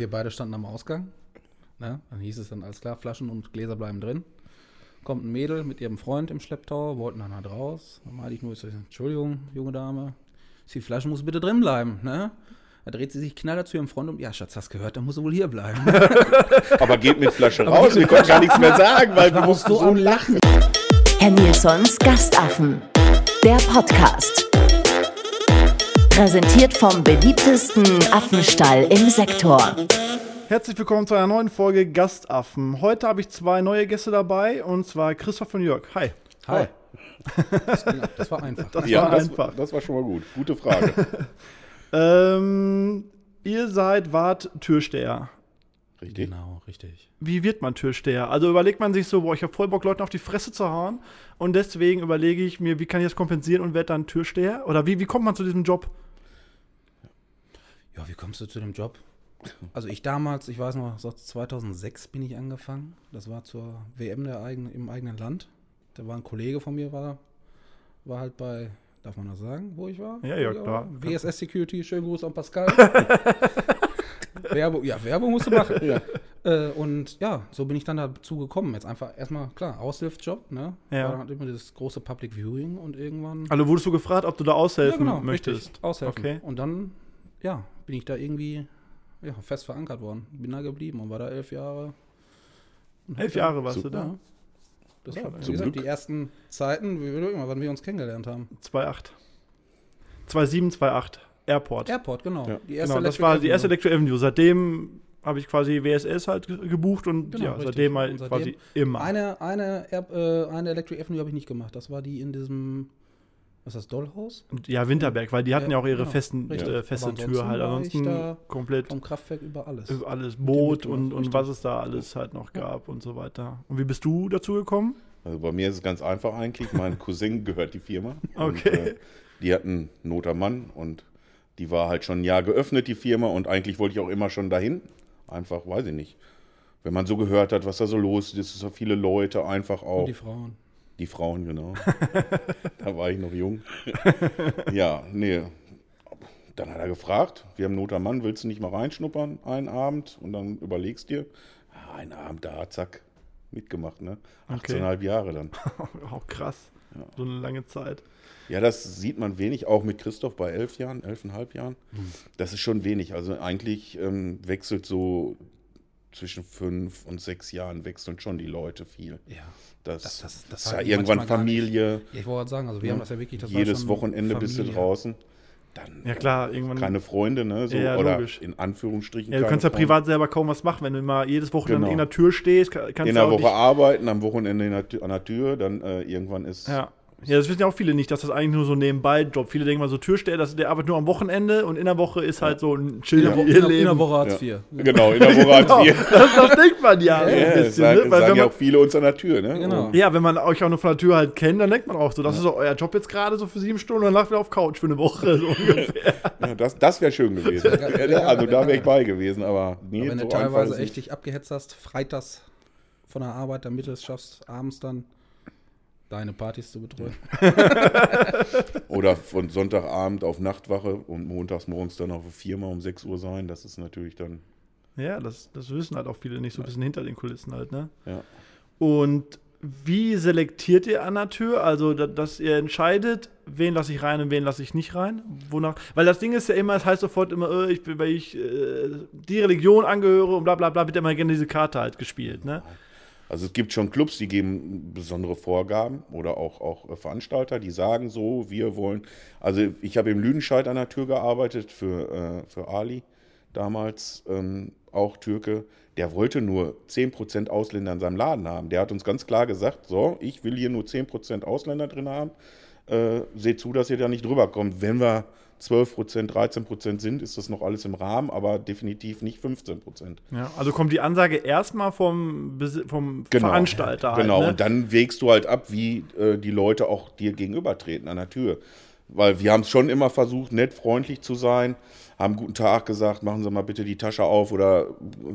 Wir beide standen am Ausgang. Ne? Dann hieß es dann, alles klar, Flaschen und Gläser bleiben drin. Kommt ein Mädel mit ihrem Freund im Schlepptau, wollten dann halt raus. Dann meinte ich nur, ich so, Entschuldigung, junge Dame, die Flasche muss bitte drin bleiben. Ne? Da dreht sie sich knallhart zu ihrem Freund um. Ja, Schatz, hast gehört, dann muss er wohl hier bleiben. Aber geht mit Flasche raus. Wir konnten gar nichts mehr sagen, weil wir mussten so lachen. Herr Nilsons Gastaffen. Der Podcast. Präsentiert vom beliebtesten Affenstall im Sektor. Herzlich willkommen zu einer neuen Folge Gastaffen. Heute habe ich zwei neue Gäste dabei und zwar Christoph und Jörg. Hi. Hi. Das, war einfach. Das Ja, war das, einfach. das war schon mal gut. Gute Frage. Ähm, ihr seid, wart Türsteher. Richtig. Genau, richtig. Wie wird man Türsteher? Also überlegt man sich so, boah, ich habe voll Bock, Leuten auf die Fresse zu hauen. Und deswegen überlege ich mir, wie kann ich das kompensieren und werde dann Türsteher? Oder wie, wie kommt man zu diesem Job? Ja, wie kommst du zu dem Job? Also ich damals, ich weiß noch, so 2006 bin ich angefangen. Das war zur WM der eigenen, im eigenen Land. Da war ein Kollege von mir, war, war halt bei, darf man das sagen, wo ich war? Ja, ja, klar. WSS Security, schönen Gruß an Pascal. Werbung, ja, Werbung musst du machen. Äh, und ja, so bin ich dann dazu gekommen. Jetzt einfach erstmal, klar, Aushilfsjob, ne? Ja. War dann halt immer dieses große Public Viewing und irgendwann. Also wurdest du gefragt, ob du da aushelfen Ja, genau, möchtest? Richtig, aushelfen. Okay. Und dann, ja, bin ich da irgendwie ja, fest verankert worden. Bin da geblieben und war da elf Jahre. Und Elf Jahre warst du Ja. da? Das war, wie Zum gesagt, Glück. die ersten Zeiten, wie wir immer, wann wir uns kennengelernt haben. 2,8. 2,7, 2,8. Airport. Airport, genau. Ja. Die erste genau, das Electric war die erste Electro Avenue. Seitdem habe ich quasi WSS halt ge- gebucht und Genau, ja, richtig. seitdem halt seitdem quasi immer. Eine, eine, Air, äh, eine Electric Avenue habe ich nicht gemacht. Das war die in diesem, was ist das, Dollhaus? Und ja, Winterberg, weil die hatten ja, Ja, auch ihre genau, festen, äh, feste Tür ansonsten halt. war ich Ansonsten da komplett Vom Kraftwerk über alles. über alles Boot und, und was es da alles halt noch gab und so weiter. Und wie bist du dazu gekommen? Also bei mir ist es ganz einfach eigentlich. Mein Cousin gehört die Firma. Und, Okay. äh, die hatten Noter Mann und die war halt schon ein Jahr geöffnet, die Firma. Und eigentlich wollte ich auch immer schon dahin. Einfach, weiß ich nicht. Wenn man so gehört hat, was da so los ist, es sind so viele Leute, einfach auch. Und die Frauen. Die Frauen, genau. da war ich noch jung. ja, nee. Dann hat er gefragt, wir haben Not am Mann, willst du nicht mal reinschnuppern einen Abend? Und dann überlegst dir, ah, einen Abend da, zack, mitgemacht, ne? Okay. 18,5 Jahre dann. Auch krass. So eine lange Zeit. Ja, das sieht man wenig, auch mit Christoph bei elf Jahren, elfeinhalb Jahren. Hm. Das ist schon wenig. Also eigentlich ähm, wechselt so zwischen fünf und sechs Jahren wechseln schon die Leute viel. Ja. Das, Das- das- das ist ja irgendwann. Familie. Ich wollte sagen, also wir haben das ja wirklich, das Jedes Wochenende bist du Familie. draußen. Dann Ja klar, irgendwann. keine Freunde, ne? So, Ja, oder logisch. in Anführungsstrichen. ja, du keine kannst ja Freunde. privat selber kaum was machen, wenn du immer jedes Wochenende Genau. an irgendeiner Tür stehst. kann- Kannst in du der auch Woche arbeiten, am Wochenende in der, Tür- an der Tür, dann äh, irgendwann ist. Ja. Ja, das wissen ja auch viele nicht, dass das eigentlich nur so ein Nebenbei-Job. Viele denken mal so Türsteher, das, der arbeitet nur am Wochenende und in der Woche ist halt so ein chill In der, Wo in, der, in der Woche Hartz Ja. IV. Genau, in der Woche Hartz Genau, IV. das, das denkt man ja, Ja, ein bisschen, sagen, ne? Weil sagen wenn ja man, auch viele uns an der Tür, ne? Genau. Ja, wenn man euch auch nur von der Tür halt kennt, dann denkt man auch so, das ist so euer Job jetzt gerade so für sieben Stunden und dann lacht ihr auf Couch für eine Woche so ungefähr. Ja, das das wäre schön gewesen. Ja, also da wäre ich bei gewesen, aber nee, Wenn so du teilweise echt dich abgehetzt hast, freitags von der Arbeit, damit du es schaffst, abends dann deine Partys zu betreuen. Oder von Sonntagabend auf Nachtwache und montags morgens dann auf Firma um 6 Uhr sein, das ist natürlich dann, Ja, das, das wissen halt auch viele nicht so ein bisschen hinter den Kulissen halt, ne? ja. Und wie selektiert ihr an der Tür? Also, da, dass ihr entscheidet, wen lasse ich rein und wen lasse ich nicht rein? Wonach? Weil das Ding ist ja immer, es heißt sofort immer, äh, ich bin, weil ich äh, die Religion angehöre und bla bla bla, wird immer gerne diese Karte halt gespielt, ne? Also es gibt schon Clubs, die geben besondere Vorgaben oder auch, auch äh, Veranstalter, die sagen so, wir wollen. Also ich habe im Lüdenscheid an der Tür gearbeitet für, äh, für Ali damals, ähm, auch Türke. Der wollte nur 10% Ausländer in seinem Laden haben. Der hat uns ganz klar gesagt, so, ich will hier nur 10% Ausländer drin haben. Äh, seht zu, dass ihr da nicht drüber kommt. Wenn wir 12%, 13% sind, ist das noch alles im Rahmen, aber definitiv nicht 15%. Ja, also kommt die Ansage erstmal vom, vom Veranstalter halt, Genau, ne? und dann wägst du halt ab, wie äh, die Leute auch dir gegenübertreten an der Tür. Weil wir haben es schon immer versucht, nett, freundlich zu sein, haben guten Tag gesagt, machen Sie mal bitte die Tasche auf oder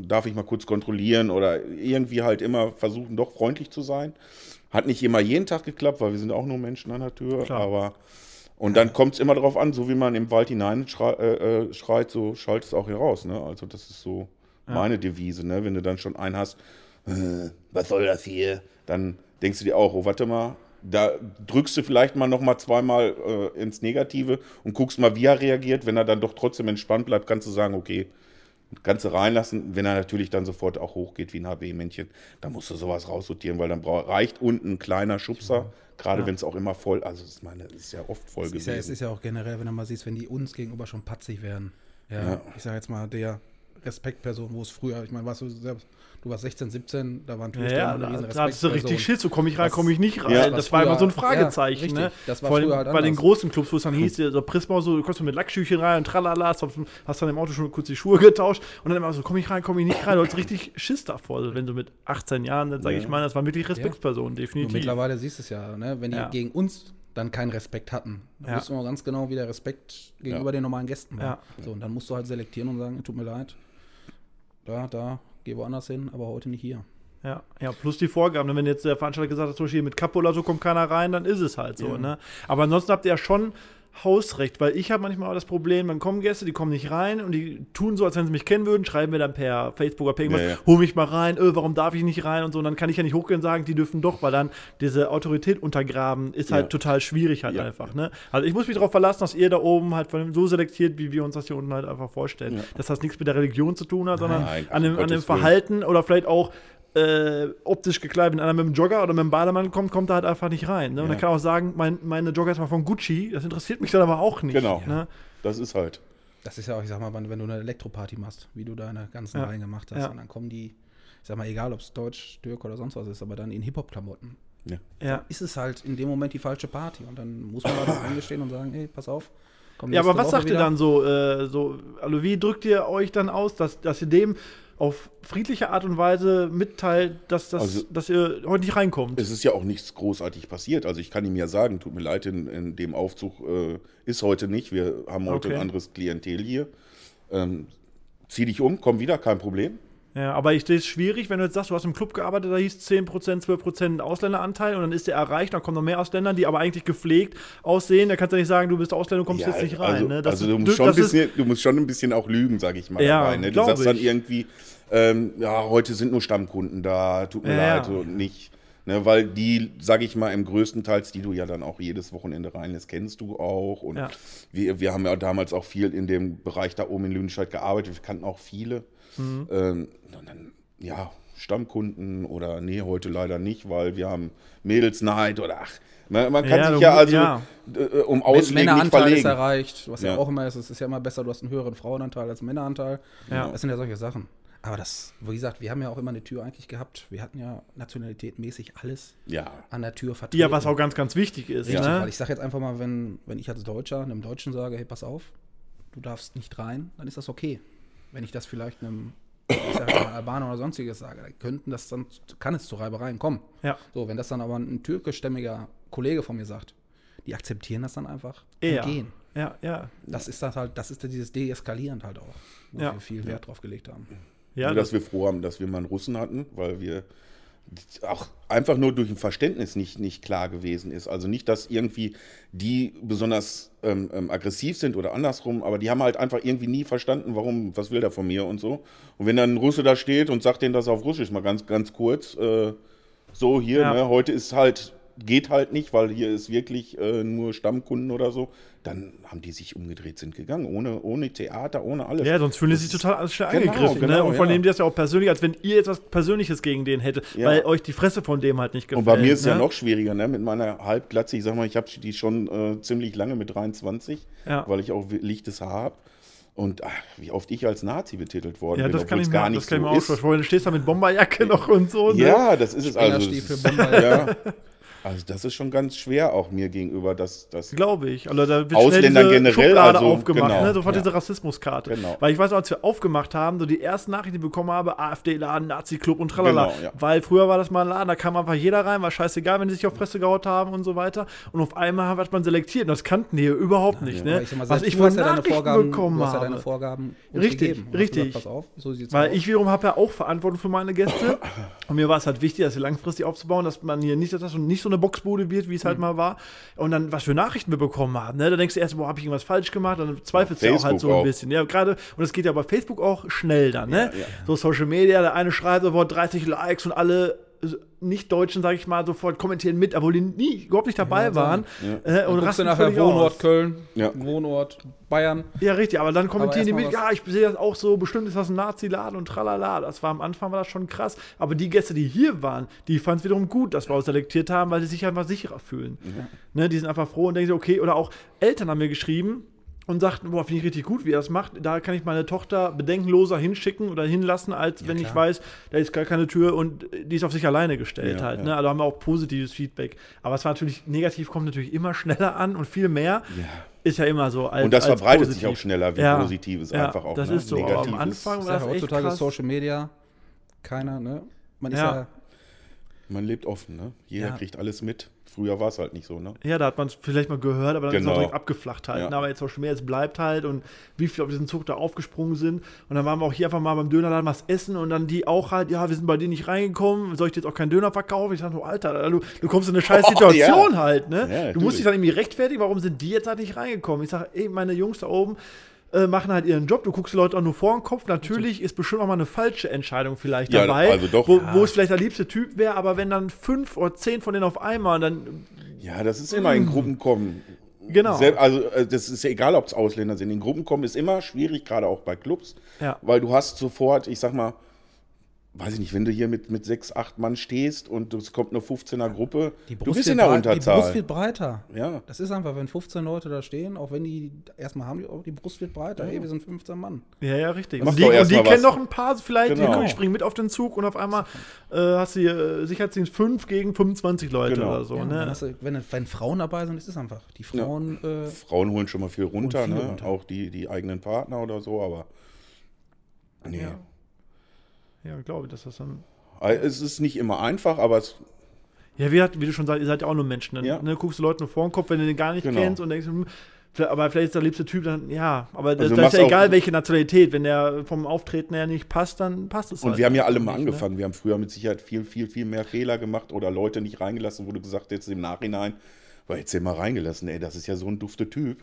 darf ich mal kurz kontrollieren oder irgendwie halt immer versuchen, doch freundlich zu sein. Hat nicht immer jeden Tag geklappt, weil wir sind auch nur Menschen an der Tür, Klar. aber und dann kommt es immer darauf an, so wie man im Wald hinein schrei, äh, äh, schreit, so schallt es auch hier raus. Ne? Also das ist so, meine Devise, ne? Wenn du dann schon einen hast, äh, was soll das hier? Dann denkst du dir auch, oh, warte mal, da drückst du vielleicht mal noch mal zweimal äh, ins Negative und guckst mal, wie er reagiert. Wenn er dann doch trotzdem entspannt bleibt, kannst du sagen, okay, kannst du reinlassen. Wenn er natürlich dann sofort auch hochgeht wie ein HB-Männchen, dann musst du sowas raussortieren, weil dann reicht unten ein kleiner Schubser, gerade wenn es auch immer voll, also ich meine, es ist ja oft voll Es ist, ja, es gewesen. ist ja auch generell, wenn du mal siehst, wenn die uns gegenüber schon patzig werden. Ja, Ja. ich sage jetzt mal, der Respektperson, wo es früher, ich meine, warst du selbst, du warst 16, 17, da waren Ja, Türsteher ja, eine da, da hattest du richtig. Schiss, so komme ich rein, komme ich nicht rein. Ja, das war immer so ein früher- Fragezeichen. ja, ne? Das war Vor allem früher halt bei den großen Clubs, wo es dann hieß, so Prisma, so, du kommst mit Lackschüchen rein und tralala, hast, hast dann im Auto schon kurz die Schuhe getauscht und dann immer so, komme ich rein, komme ich nicht rein. Du hast richtig Schiss davor. Wenn du mit 18 Jahren, dann sage Ja. ich mal, das waren wirklich Respektspersonen, definitiv. mittlerweile siehst du es ja, ne? wenn die Ja. gegen uns dann keinen Respekt hatten, dann Ja. wussten wir ganz genau, wie der Respekt gegenüber den normalen Gästen war. Ja. So, und dann musst du halt selektieren und sagen, tut mir leid, da, da, geh woanders hin, aber heute nicht hier. Ja, ja, plus die Vorgaben. Wenn jetzt der Veranstalter gesagt hat, zum Beispiel mit Kappe oder so kommt keiner rein, dann ist es halt so. Ja. Ne? Aber ansonsten habt ihr ja schon Hausrecht, weil ich habe manchmal auch das Problem, dann kommen Gäste, die kommen nicht rein und die tun so, als wenn sie mich kennen würden, schreiben mir dann per Facebook oder per irgendwas, Ja, ja. hol mich mal rein, äh, warum darf ich nicht rein und so. Und dann kann ich ja nicht hochgehen und sagen, die dürfen doch, weil dann diese Autorität untergraben ist halt Ja. total schwierig halt einfach. Ne? Also ich muss mich darauf verlassen, dass ihr da oben halt von so selektiert, wie wir uns das hier unten halt einfach vorstellen. Dass das nichts mit der Religion zu tun hat, sondern Nein, an dem, an dem. Verhalten oder vielleicht auch äh, optisch gekleidet, wenn einer mit dem Jogger oder mit dem Bademann kommt, kommt er halt einfach nicht rein. Ne? Und Ja. dann kann er auch sagen, mein, meine Jogger ist mal von Gucci, das interessiert mich dann aber auch nicht. Genau. Ne? Das ist halt. Das ist ja auch, ich sag mal, wenn wenn du eine Elektroparty machst, wie du deine ganzen Ja. Reihen gemacht hast, Ja. und dann kommen die, ich sag mal, egal ob es Deutsch, Türk oder sonst was ist, aber dann in Hip-Hop-Klamotten. Ja. Ja. Ist es halt in dem Moment die falsche Party und dann muss man halt auch eingestehen und sagen, ey, pass auf. komm Ja, aber was Woche sagt ihr wieder. dann so, äh, so, also wie drückt ihr euch dann aus, dass, dass ihr dem auf friedliche Art und Weise mitteilt, dass, das, Also- dass ihr heute nicht reinkommt? Es ist ja auch nichts großartig passiert. Also ich kann ihm ja sagen, tut mir leid, in, in dem Aufzug äh, ist heute nicht. Wir haben heute Okay. ein anderes Klientel hier. Ähm, zieh dich um, komm wieder, kein Problem. Ja, aber ich sehe es schwierig, wenn du jetzt sagst, du hast im Club gearbeitet, da hieß 10%, 12% Ausländeranteil und dann ist der erreicht, dann kommen noch mehr Ausländer, die aber eigentlich gepflegt aussehen. Da kannst du nicht sagen, du bist Ausländer, du kommst Ja, jetzt nicht rein. also, ne? Das also du musst, schon ein bisschen, du musst schon ein bisschen auch lügen, sage ich mal. Ja, dabei, ne? Du sagst dann ich. irgendwie, ähm, ja, heute sind nur Stammkunden da, tut mir Ja, leid, ja. nicht. Ne, weil die, sage ich mal, im größten Teils, die du ja dann auch jedes Wochenende reinlässt, kennst du auch. Und Ja. wir, wir haben ja damals auch viel in dem Bereich da oben in Lüdenscheid gearbeitet. Wir kannten auch viele. Mhm. Ähm, und dann, ja, Stammkunden oder nee, heute leider nicht, weil wir haben Mädelsnight oder ach, man, man kann Ja, sich ja musst- also ja. äh, um Män- Auslegen nicht Männeranteil ist verlegen. erreicht, was ja. Ja. auch immer ist. Es ist ja immer besser, du hast einen höheren Frauenanteil als Männeranteil. Ja. Das sind ja solche Sachen. Aber das, wie gesagt, wir haben ja auch immer eine Tür eigentlich gehabt. Wir hatten ja nationalitätmäßig alles Ja, an der Tür vertreten. Die ja, was auch ganz, ganz wichtig ist. Richtig, ne? weil ich sage jetzt einfach mal, wenn, wenn ich als Deutscher einem Deutschen sage, hey, pass auf, du darfst nicht rein, dann ist das okay. Wenn ich das vielleicht einem, ich sag jetzt mal, Albaner oder sonstiges sage, dann könnten das dann, kann es zu Reibereien kommen. Ja. So, wenn das dann aber ein türkischstämmiger Kollege von mir sagt, die akzeptieren das dann einfach Ja. und gehen. Ja, ja. Das ist das halt, das ist dieses Deeskalierend halt auch, wo Ja. wir viel Wert drauf gelegt haben. Ja, nur, das, dass wir froh haben, dass wir mal einen Russen hatten, weil wir auch einfach nur durch ein Verständnis nicht, nicht klar gewesen ist. Also nicht, dass irgendwie die besonders ähm, ähm, aggressiv sind oder andersrum, aber die haben halt einfach irgendwie nie verstanden, warum, was will der von mir und so. Und wenn dann ein Russe da steht und sagt denen das auf Russisch mal ganz, ganz kurz, äh, so hier, Ja. ne, heute ist halt, geht halt nicht, weil hier ist wirklich äh, nur Stammkunden oder so, dann haben die sich umgedreht, sind gegangen, ohne, ohne Theater, ohne alles. ja, sonst fühlen die sich total schnell Genau, angegriffen. ne? genau, Und von ja. dem das ja auch persönlich, als wenn ihr etwas Persönliches gegen den hättet, Ja. weil euch die Fresse von dem halt nicht gefällt. Und bei mir ist es ne? ja noch schwieriger, ne? mit meiner Halbglatze. Ich sag mal, ich habe die schon äh, ziemlich lange mit 23, Ja. weil ich auch lichtes Haar habe. Und ach, wie oft ich als Nazi betitelt worden Ja, bin, das kann ich mir, gar nicht das kann ich mir auch ist. vorstellen. Du stehst da mit Bomberjacke noch und so. Ne? Ja, das ist es also. Ja. Also das ist schon ganz schwer auch mir gegenüber, dass das Glaube ich. Also da wird Ausländern schnell diese generell, Schublade also, aufgemacht, genau, ne? sofort ja. diese Rassismuskarte. Genau. Weil ich weiß, noch, als wir aufgemacht haben, so die ersten Nachrichten, die ich bekommen habe, AfD-Laden, Nazi-Club und tralala. Genau, ja. Weil früher war das mal ein Laden, da kam einfach jeder rein, war scheißegal, wenn die sich auf Fresse gehaut haben und so weiter. Und auf einmal hat man selektiert und das kannten die hier überhaupt nicht. Aber Ne? ich mal, Was ich du von hast ja deine Nachrichten Vorgaben, bekommen du hast ja deine. Vorgaben Richtig, richtig. Gesagt, pass auf, so sieht's Weil aus. ich wiederum habe ja auch Verantwortung für meine Gäste. Und mir war es halt wichtig, das hier langfristig aufzubauen, dass man hier nicht, dass das nicht so eine Boxbude wird, wie es Mhm. halt mal war. Und dann, was für Nachrichten wir bekommen haben. Ne? Da denkst du erst, boah, habe ich irgendwas falsch gemacht? Dann zweifelst du ja auch halt so ein auch. bisschen. Ja, gerade, und das geht ja bei Facebook auch schnell dann, ne? Ja, ja. So Social Media, der eine schreibt sofort 30 Likes und alle Nicht-Deutschen, sag ich mal, sofort kommentieren mit, obwohl die nie, überhaupt nicht dabei waren. Äh, Dann und du rasten nachher Wohnort aus. Köln, Ja. Wohnort Bayern. Ja, richtig, aber dann kommentieren die Aber mit, erst mal ja, ich sehe das auch so, bestimmt ist das ein Nazi-Laden und tralala. Das war am Anfang war das schon krass. Aber die Gäste, die hier waren, die fanden es wiederum gut, dass wir uns selektiert haben, weil sie sich einfach sicherer fühlen. Ne, die sind einfach froh und denken sich, okay, oder auch Eltern haben mir geschrieben und sagten, boah, finde ich richtig gut, wie er das macht. Da kann ich meine Tochter bedenkenloser hinschicken oder hinlassen, als wenn ich klar. weiß, da ist gar keine Tür und die ist auf sich alleine gestellt Ja, halt. ja. Ne? Also haben wir auch positives Feedback. Aber es war natürlich, negativ kommt natürlich immer schneller an und viel mehr. Ist ja immer so. Als, Und das als verbreitet positiv. sich auch schneller wie Ja. Positives Ja, einfach auch. das ne? ist so, aber am Negatives. Anfang Ich war sag das ja, echt heutzutage krass. Social Media, keiner, ne? Man ist Ja. Man lebt offen, ne? Jeder Ja. kriegt alles mit. Früher war es halt nicht so, ne? Ja, da hat man es vielleicht mal gehört, aber dann ist es Genau. auch direkt abgeflacht halt. Ja. ne? Aber jetzt Social Media, es bleibt halt und wie viele auf diesen Zug da aufgesprungen sind. Und dann waren wir auch hier einfach mal beim Dönerladen was essen und dann die auch halt, ja, wir sind bei dir nicht reingekommen, soll ich dir jetzt auch keinen Döner verkaufen? Ich sage, oh, Alter, du, du kommst in eine scheiß Situation ja. halt, ne? Du musst dich dann irgendwie rechtfertigen, warum sind die jetzt halt nicht reingekommen? Ich sage, ey, meine Jungs da oben, äh, machen halt ihren Job, du guckst die Leute auch nur vor den Kopf. Natürlich ist bestimmt auch mal eine falsche Entscheidung vielleicht Ja, dabei, also doch. wo, wo es vielleicht der liebste Typ wäre, aber wenn dann fünf oder zehn von denen auf einmal, dann Ja, das ist immer in Gruppen kommen. Mm. Genau. Also äh, das ist ja egal, ob es Ausländer sind. In Gruppen kommen ist immer schwierig, gerade auch bei Clubs. Ja. Weil du hast sofort, ich sag mal, weiß ich nicht, wenn du hier mit, mit sechs, acht Mann stehst und es kommt eine 15er Gruppe, die du Brust, bist in der breit- die Unterzahl. Brust wird breiter. ja. Das ist einfach, wenn 15 Leute da stehen, auch wenn die erstmal haben, die, die Brust wird breiter. Hey, wir sind 15 Mann. Ja, ja, richtig. Mach Und die, und die kennen noch ein paar vielleicht, Genau. die springen mit auf den Zug und auf einmal äh, hast du hier äh, Sicherheitsdienst 5 gegen 25 Leute Genau. oder so. Ja, ne? du, wenn, wenn Frauen dabei sind, ist es einfach. Die Frauen, äh, Frauen holen schon mal viel runter, viel ne? runter. auch die, die eigenen Partner oder so, aber nee. Ja. Ja, glaube ich, dass das dann. Also, Es ist nicht immer einfach, aber es, Ja, wie, wie du schon sagst, ihr seid ja auch nur Menschen. Dann Ja. ne, guckst du Leuten nur vor den Kopf, wenn du den gar nicht Genau. kennst und denkst, hm, aber vielleicht ist der liebste Typ dann, ja, aber das, Also das ist ja egal, welche Nationalität. Wenn der vom Auftreten her nicht passt, dann passt es Und halt wir haben ja alle nicht, mal ne? angefangen. Wir haben früher mit Sicherheit viel, viel, viel mehr Fehler gemacht oder Leute nicht reingelassen, wo du gesagt hast, im Nachhinein, weil jetzt mal reingelassen, ey, das ist ja so ein dufter Typ.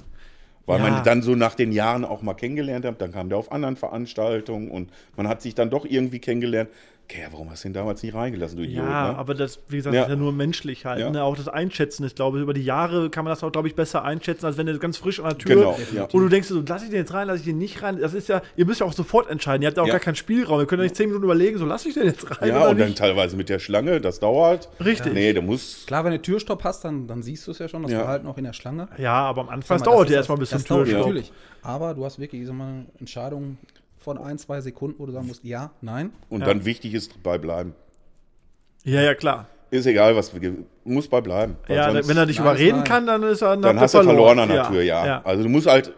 Weil Ja. man dann so nach den Jahren auch mal kennengelernt hat, dann kam der auf anderen Veranstaltungen und man hat sich dann doch irgendwie kennengelernt. Okay, warum hast du den damals nicht reingelassen, du Idiot? Ja, ne? aber das, wie gesagt, Ja. ist ja nur menschlich halt. Ja. Ne? Auch das Einschätzen ist, glaube ich, über die Jahre kann man das auch, glaube ich, besser einschätzen, als wenn du ganz frisch an der Tür Genau, ja. und du denkst so, lass ich den jetzt rein, lass ich den nicht rein. Das ist ja, ihr müsst ja auch sofort entscheiden. Ihr habt ja auch Ja. gar keinen Spielraum. Ihr könnt ja nicht zehn Minuten überlegen, so lass ich den jetzt rein ja, oder und dann nicht. teilweise mit der Schlange, das dauert. Richtig. Nee, du musst. klar, wenn du Türstopp hast, dann, dann siehst du es ja schon, das Ja. Verhalten auch in der Schlange. Ja, aber am Anfang, mal, dauert ja erstmal bis zum das dauert Türstopp. Natürlich. Aber du hast wirklich ich sag mal, Entscheidungen von ein, zwei Sekunden, wo du sagen musst, ja, nein. Und Ja. dann wichtig ist bei bleiben. Ja, ja, klar. Ist egal, was wir muss bei bleiben. Ja, sonst- wenn er dich überreden nein. kann, dann ist er dann hast du verloren an der Tür, ja. Also du musst halt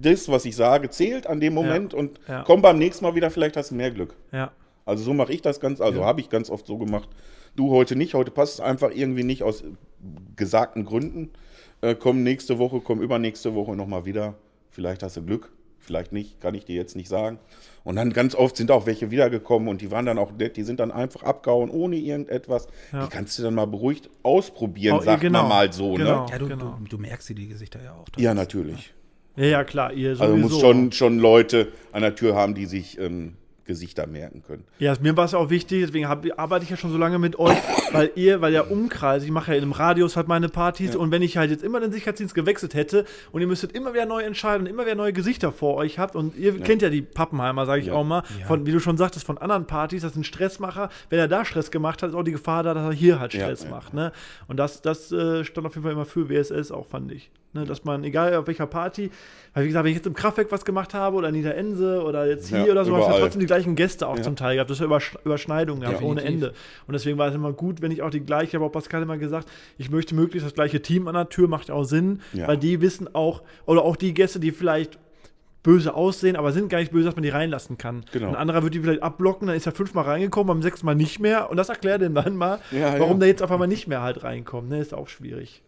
das, was ich sage, zählt an dem Moment und Ja. komm beim nächsten Mal wieder, vielleicht hast du mehr Glück. ja. Also so mache ich das ganz, also habe ich ganz oft so gemacht. Du heute nicht, heute passt es einfach irgendwie nicht aus gesagten Gründen. Äh, komm nächste Woche, komm übernächste Woche nochmal wieder. Vielleicht hast du Glück, vielleicht nicht, kann ich dir jetzt nicht sagen. Und dann ganz oft sind auch welche wiedergekommen und die waren dann auch nett, die sind dann einfach abgehauen ohne irgendetwas. Ja. Die kannst du dann mal beruhigt ausprobieren, Oh, sagt genau, man mal so. genau. Ne? Ja, du, Genau. du, du merkst dir die Gesichter ja auch. Ja, natürlich. Ja, ja, klar. Ihr Also sowieso. muss schon, schon Leute an der Tür haben, die sich ähm, Gesichter merken können. Ja, mir war es auch wichtig, deswegen hab, arbeite ich ja schon so lange mit euch, weil ihr, weil der Umkreis, ich mache ja in einem Radius halt meine Partys und wenn ich halt jetzt immer den Sicherheitsdienst gewechselt hätte und ihr müsstet immer wieder neu entscheiden und immer wieder neue Gesichter vor euch habt und ihr kennt ja die Pappenheimer, sage ich Ja. auch mal, von, wie du schon sagtest, von anderen Partys, das sind Stressmacher. Wenn er da Stress gemacht hat, ist auch die Gefahr da, dass er hier halt Ja, Stress ja. macht. Ne? Und das, das äh, stand auf jeden Fall immer für WSS auch, fand ich. Ne, dass man, egal auf welcher Party, weil wie gesagt, wenn ich jetzt im Kraftwerk was gemacht habe oder in Niederense oder jetzt hier Ja, oder so, hast du ja überall. trotzdem die gleichen Gäste auch Ja. zum Teil gehabt. Das ist Überschneidungen gehabt, ohne. Ende. Und deswegen war es immer gut, wenn ich auch die gleiche, ich habe auch Pascal immer gesagt, ich möchte möglichst das gleiche Team an der Tür, macht auch Sinn, Ja. weil die wissen auch, oder auch die Gäste, die vielleicht böse aussehen, aber sind gar nicht böse, dass man die reinlassen kann. Genau. Ein anderer wird die vielleicht abblocken, dann ist er fünfmal reingekommen, beim sechsten Mal nicht mehr und das erklärt dem dann mal, warum der jetzt auf einmal nicht mehr halt reinkommt. Ne, ist auch schwierig.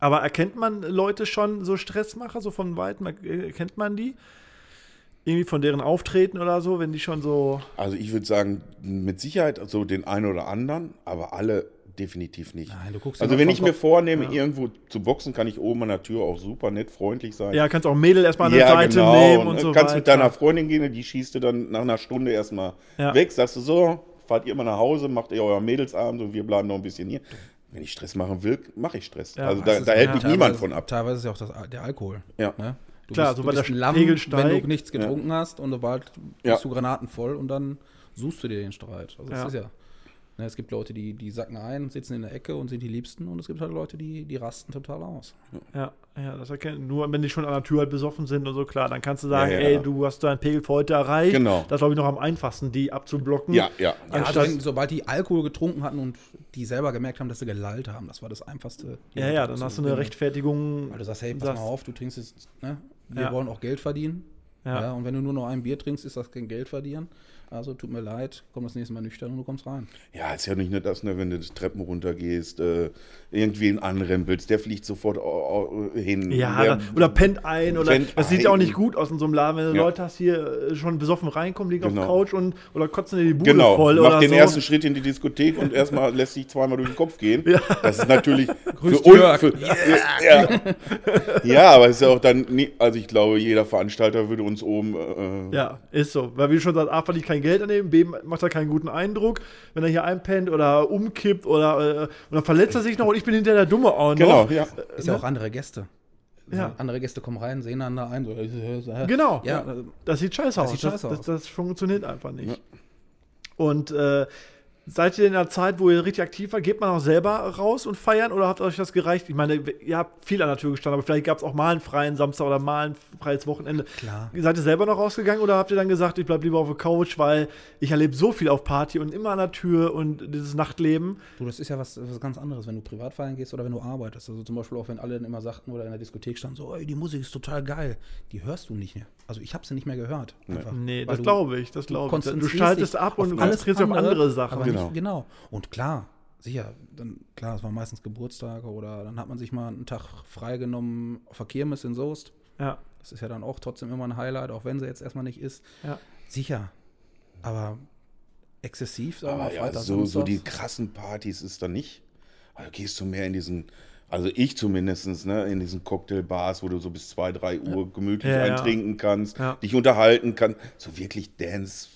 Aber erkennt man Leute schon, so Stressmacher, so von Weitem, er- erkennt man die? Irgendwie von deren Auftreten oder so, wenn die schon so. Also ich würde sagen, mit Sicherheit so den einen oder anderen, aber alle definitiv nicht. Nein, du guckst also wenn ich mir vornehme, irgendwo zu boxen, kann ich oben an der Tür auch super nett freundlich sein. Ja, kannst auch Mädel erstmal an der Seite nehmen und so kannst weiter. mit deiner Freundin gehen, die schießt du dann nach einer Stunde erstmal Ja. weg. Sagst du so, fahrt ihr mal nach Hause, macht ihr euer Mädelsabend und wir bleiben noch ein bisschen hier. Wenn ich Stress machen will, mache ich Stress. Ja, also da, da hält ja. mich niemand von ab. Teilweise ist ja auch das, der Alkohol. Ja. Ne? Du Klar, bist, sobald der Lamm, Pegel wenn steigt. du nichts getrunken hast und sobald Ja. bist du granatenvoll und dann suchst du dir den Streit. Also Ja. das ist ja. Ne, es gibt Leute, die, die sacken ein, sitzen in der Ecke und sind die Liebsten und es gibt halt Leute, die, die rasten total aus. Ja, ja, das erkennt nur, wenn die schon an der Tür halt besoffen sind und so, klar, dann kannst du sagen, Ja, ja. ey, du hast deinen Pegel für heute erreicht. Genau. Das ist, glaube ich, noch am einfachsten, die abzublocken. Ja, ja. Ja, also Anstatt- wenn, sobald die Alkohol getrunken hatten und die selber gemerkt haben, dass sie gelallt haben, das war das Einfachste. Ja, ja, dann hast du eine. Rechtfertigung. Weil du sagst, hey, pass sagst- mal auf, du trinkst jetzt, ne? Wir Ja. wollen auch Geld verdienen. Ja. Ja. und wenn du nur noch ein Bier trinkst, ist das kein Geld verdienen. Also tut mir leid, komm das nächste Mal nüchtern und du kommst rein. Ja, ist ja nicht nur das, ne, wenn du die Treppen runtergehst, äh, irgendwen anrempelst, der fliegt sofort hin. Ja, der, oder pennt ein oder pennt das sieht ja auch nicht gut aus in so einem Laden, wenn du Ja. Leute hast hier äh, schon besoffen reinkommen, liegen auf Genau. der Couch und oder kotzen dir die Bude Genau, voll macht oder den so. ersten Schritt in die Diskothek und erstmal lässt sich zweimal durch den Kopf gehen. Ja. Das ist natürlich Grüß für, un, Jörg. für ja. ja, aber es ist ja auch dann, nie, also ich glaube, jeder Veranstalter würde uns oben äh, Ja, ist so. Weil wie du schon sagst, A verdient kein Geld an dem, B macht er keinen guten Eindruck, wenn er hier einpennt oder umkippt oder äh, und dann verletzt er sich noch und ich bin hinter der Dumme auch noch. Genau, ja. Ist ja auch andere Gäste. Ja. Andere Gäste kommen rein, sehen einander ein. So, äh, Genau. Ja, äh, Das sieht scheiße Das aus. sieht Das, scheiße das, aus. das funktioniert einfach nicht. Ja. Und äh, seid ihr in der Zeit, wo ihr richtig aktiv wart, geht man auch selber raus und feiern oder habt euch das gereicht? Ich meine, ihr habt viel an der Tür gestanden, aber vielleicht gab es auch mal einen freien Samstag oder mal ein freies Wochenende. Klar. Seid ihr selber noch rausgegangen oder habt ihr dann gesagt, ich bleib lieber auf der Couch, weil ich erlebe so viel auf Party und immer an der Tür und dieses Nachtleben? Du, das ist ja was, was ganz anderes, wenn du privat feiern gehst oder wenn du arbeitest. Also zum Beispiel auch, wenn alle dann immer sagten oder in der Diskothek standen, so, ey, die Musik ist total geil. Die hörst du nicht mehr. Also ich habe sie nicht mehr gehört. Einfach. Nee, das glaube ich, das glaube ich. Du schaltest ab und alles konzentrierst dich auf andere Sachen. Genau. Nicht, genau. Und klar, sicher, dann, klar, es waren meistens Geburtstage oder dann hat man sich mal einen Tag freigenommen auf der Kirmes in Soest. Ja, Das ist ja dann auch trotzdem immer ein Highlight, auch wenn sie jetzt erstmal nicht ist. ja. Sicher. Aber exzessiv, sagen wir Aber ja, Freitag, so, so die krassen Partys ist da nicht. Also gehst du mehr in diesen, also ich zumindest, ne, in diesen Cocktailbars, wo du so bis 2, 3 Uhr gemütlich Ja, ja. eintrinken kannst, Ja. dich unterhalten kannst. So wirklich Dance,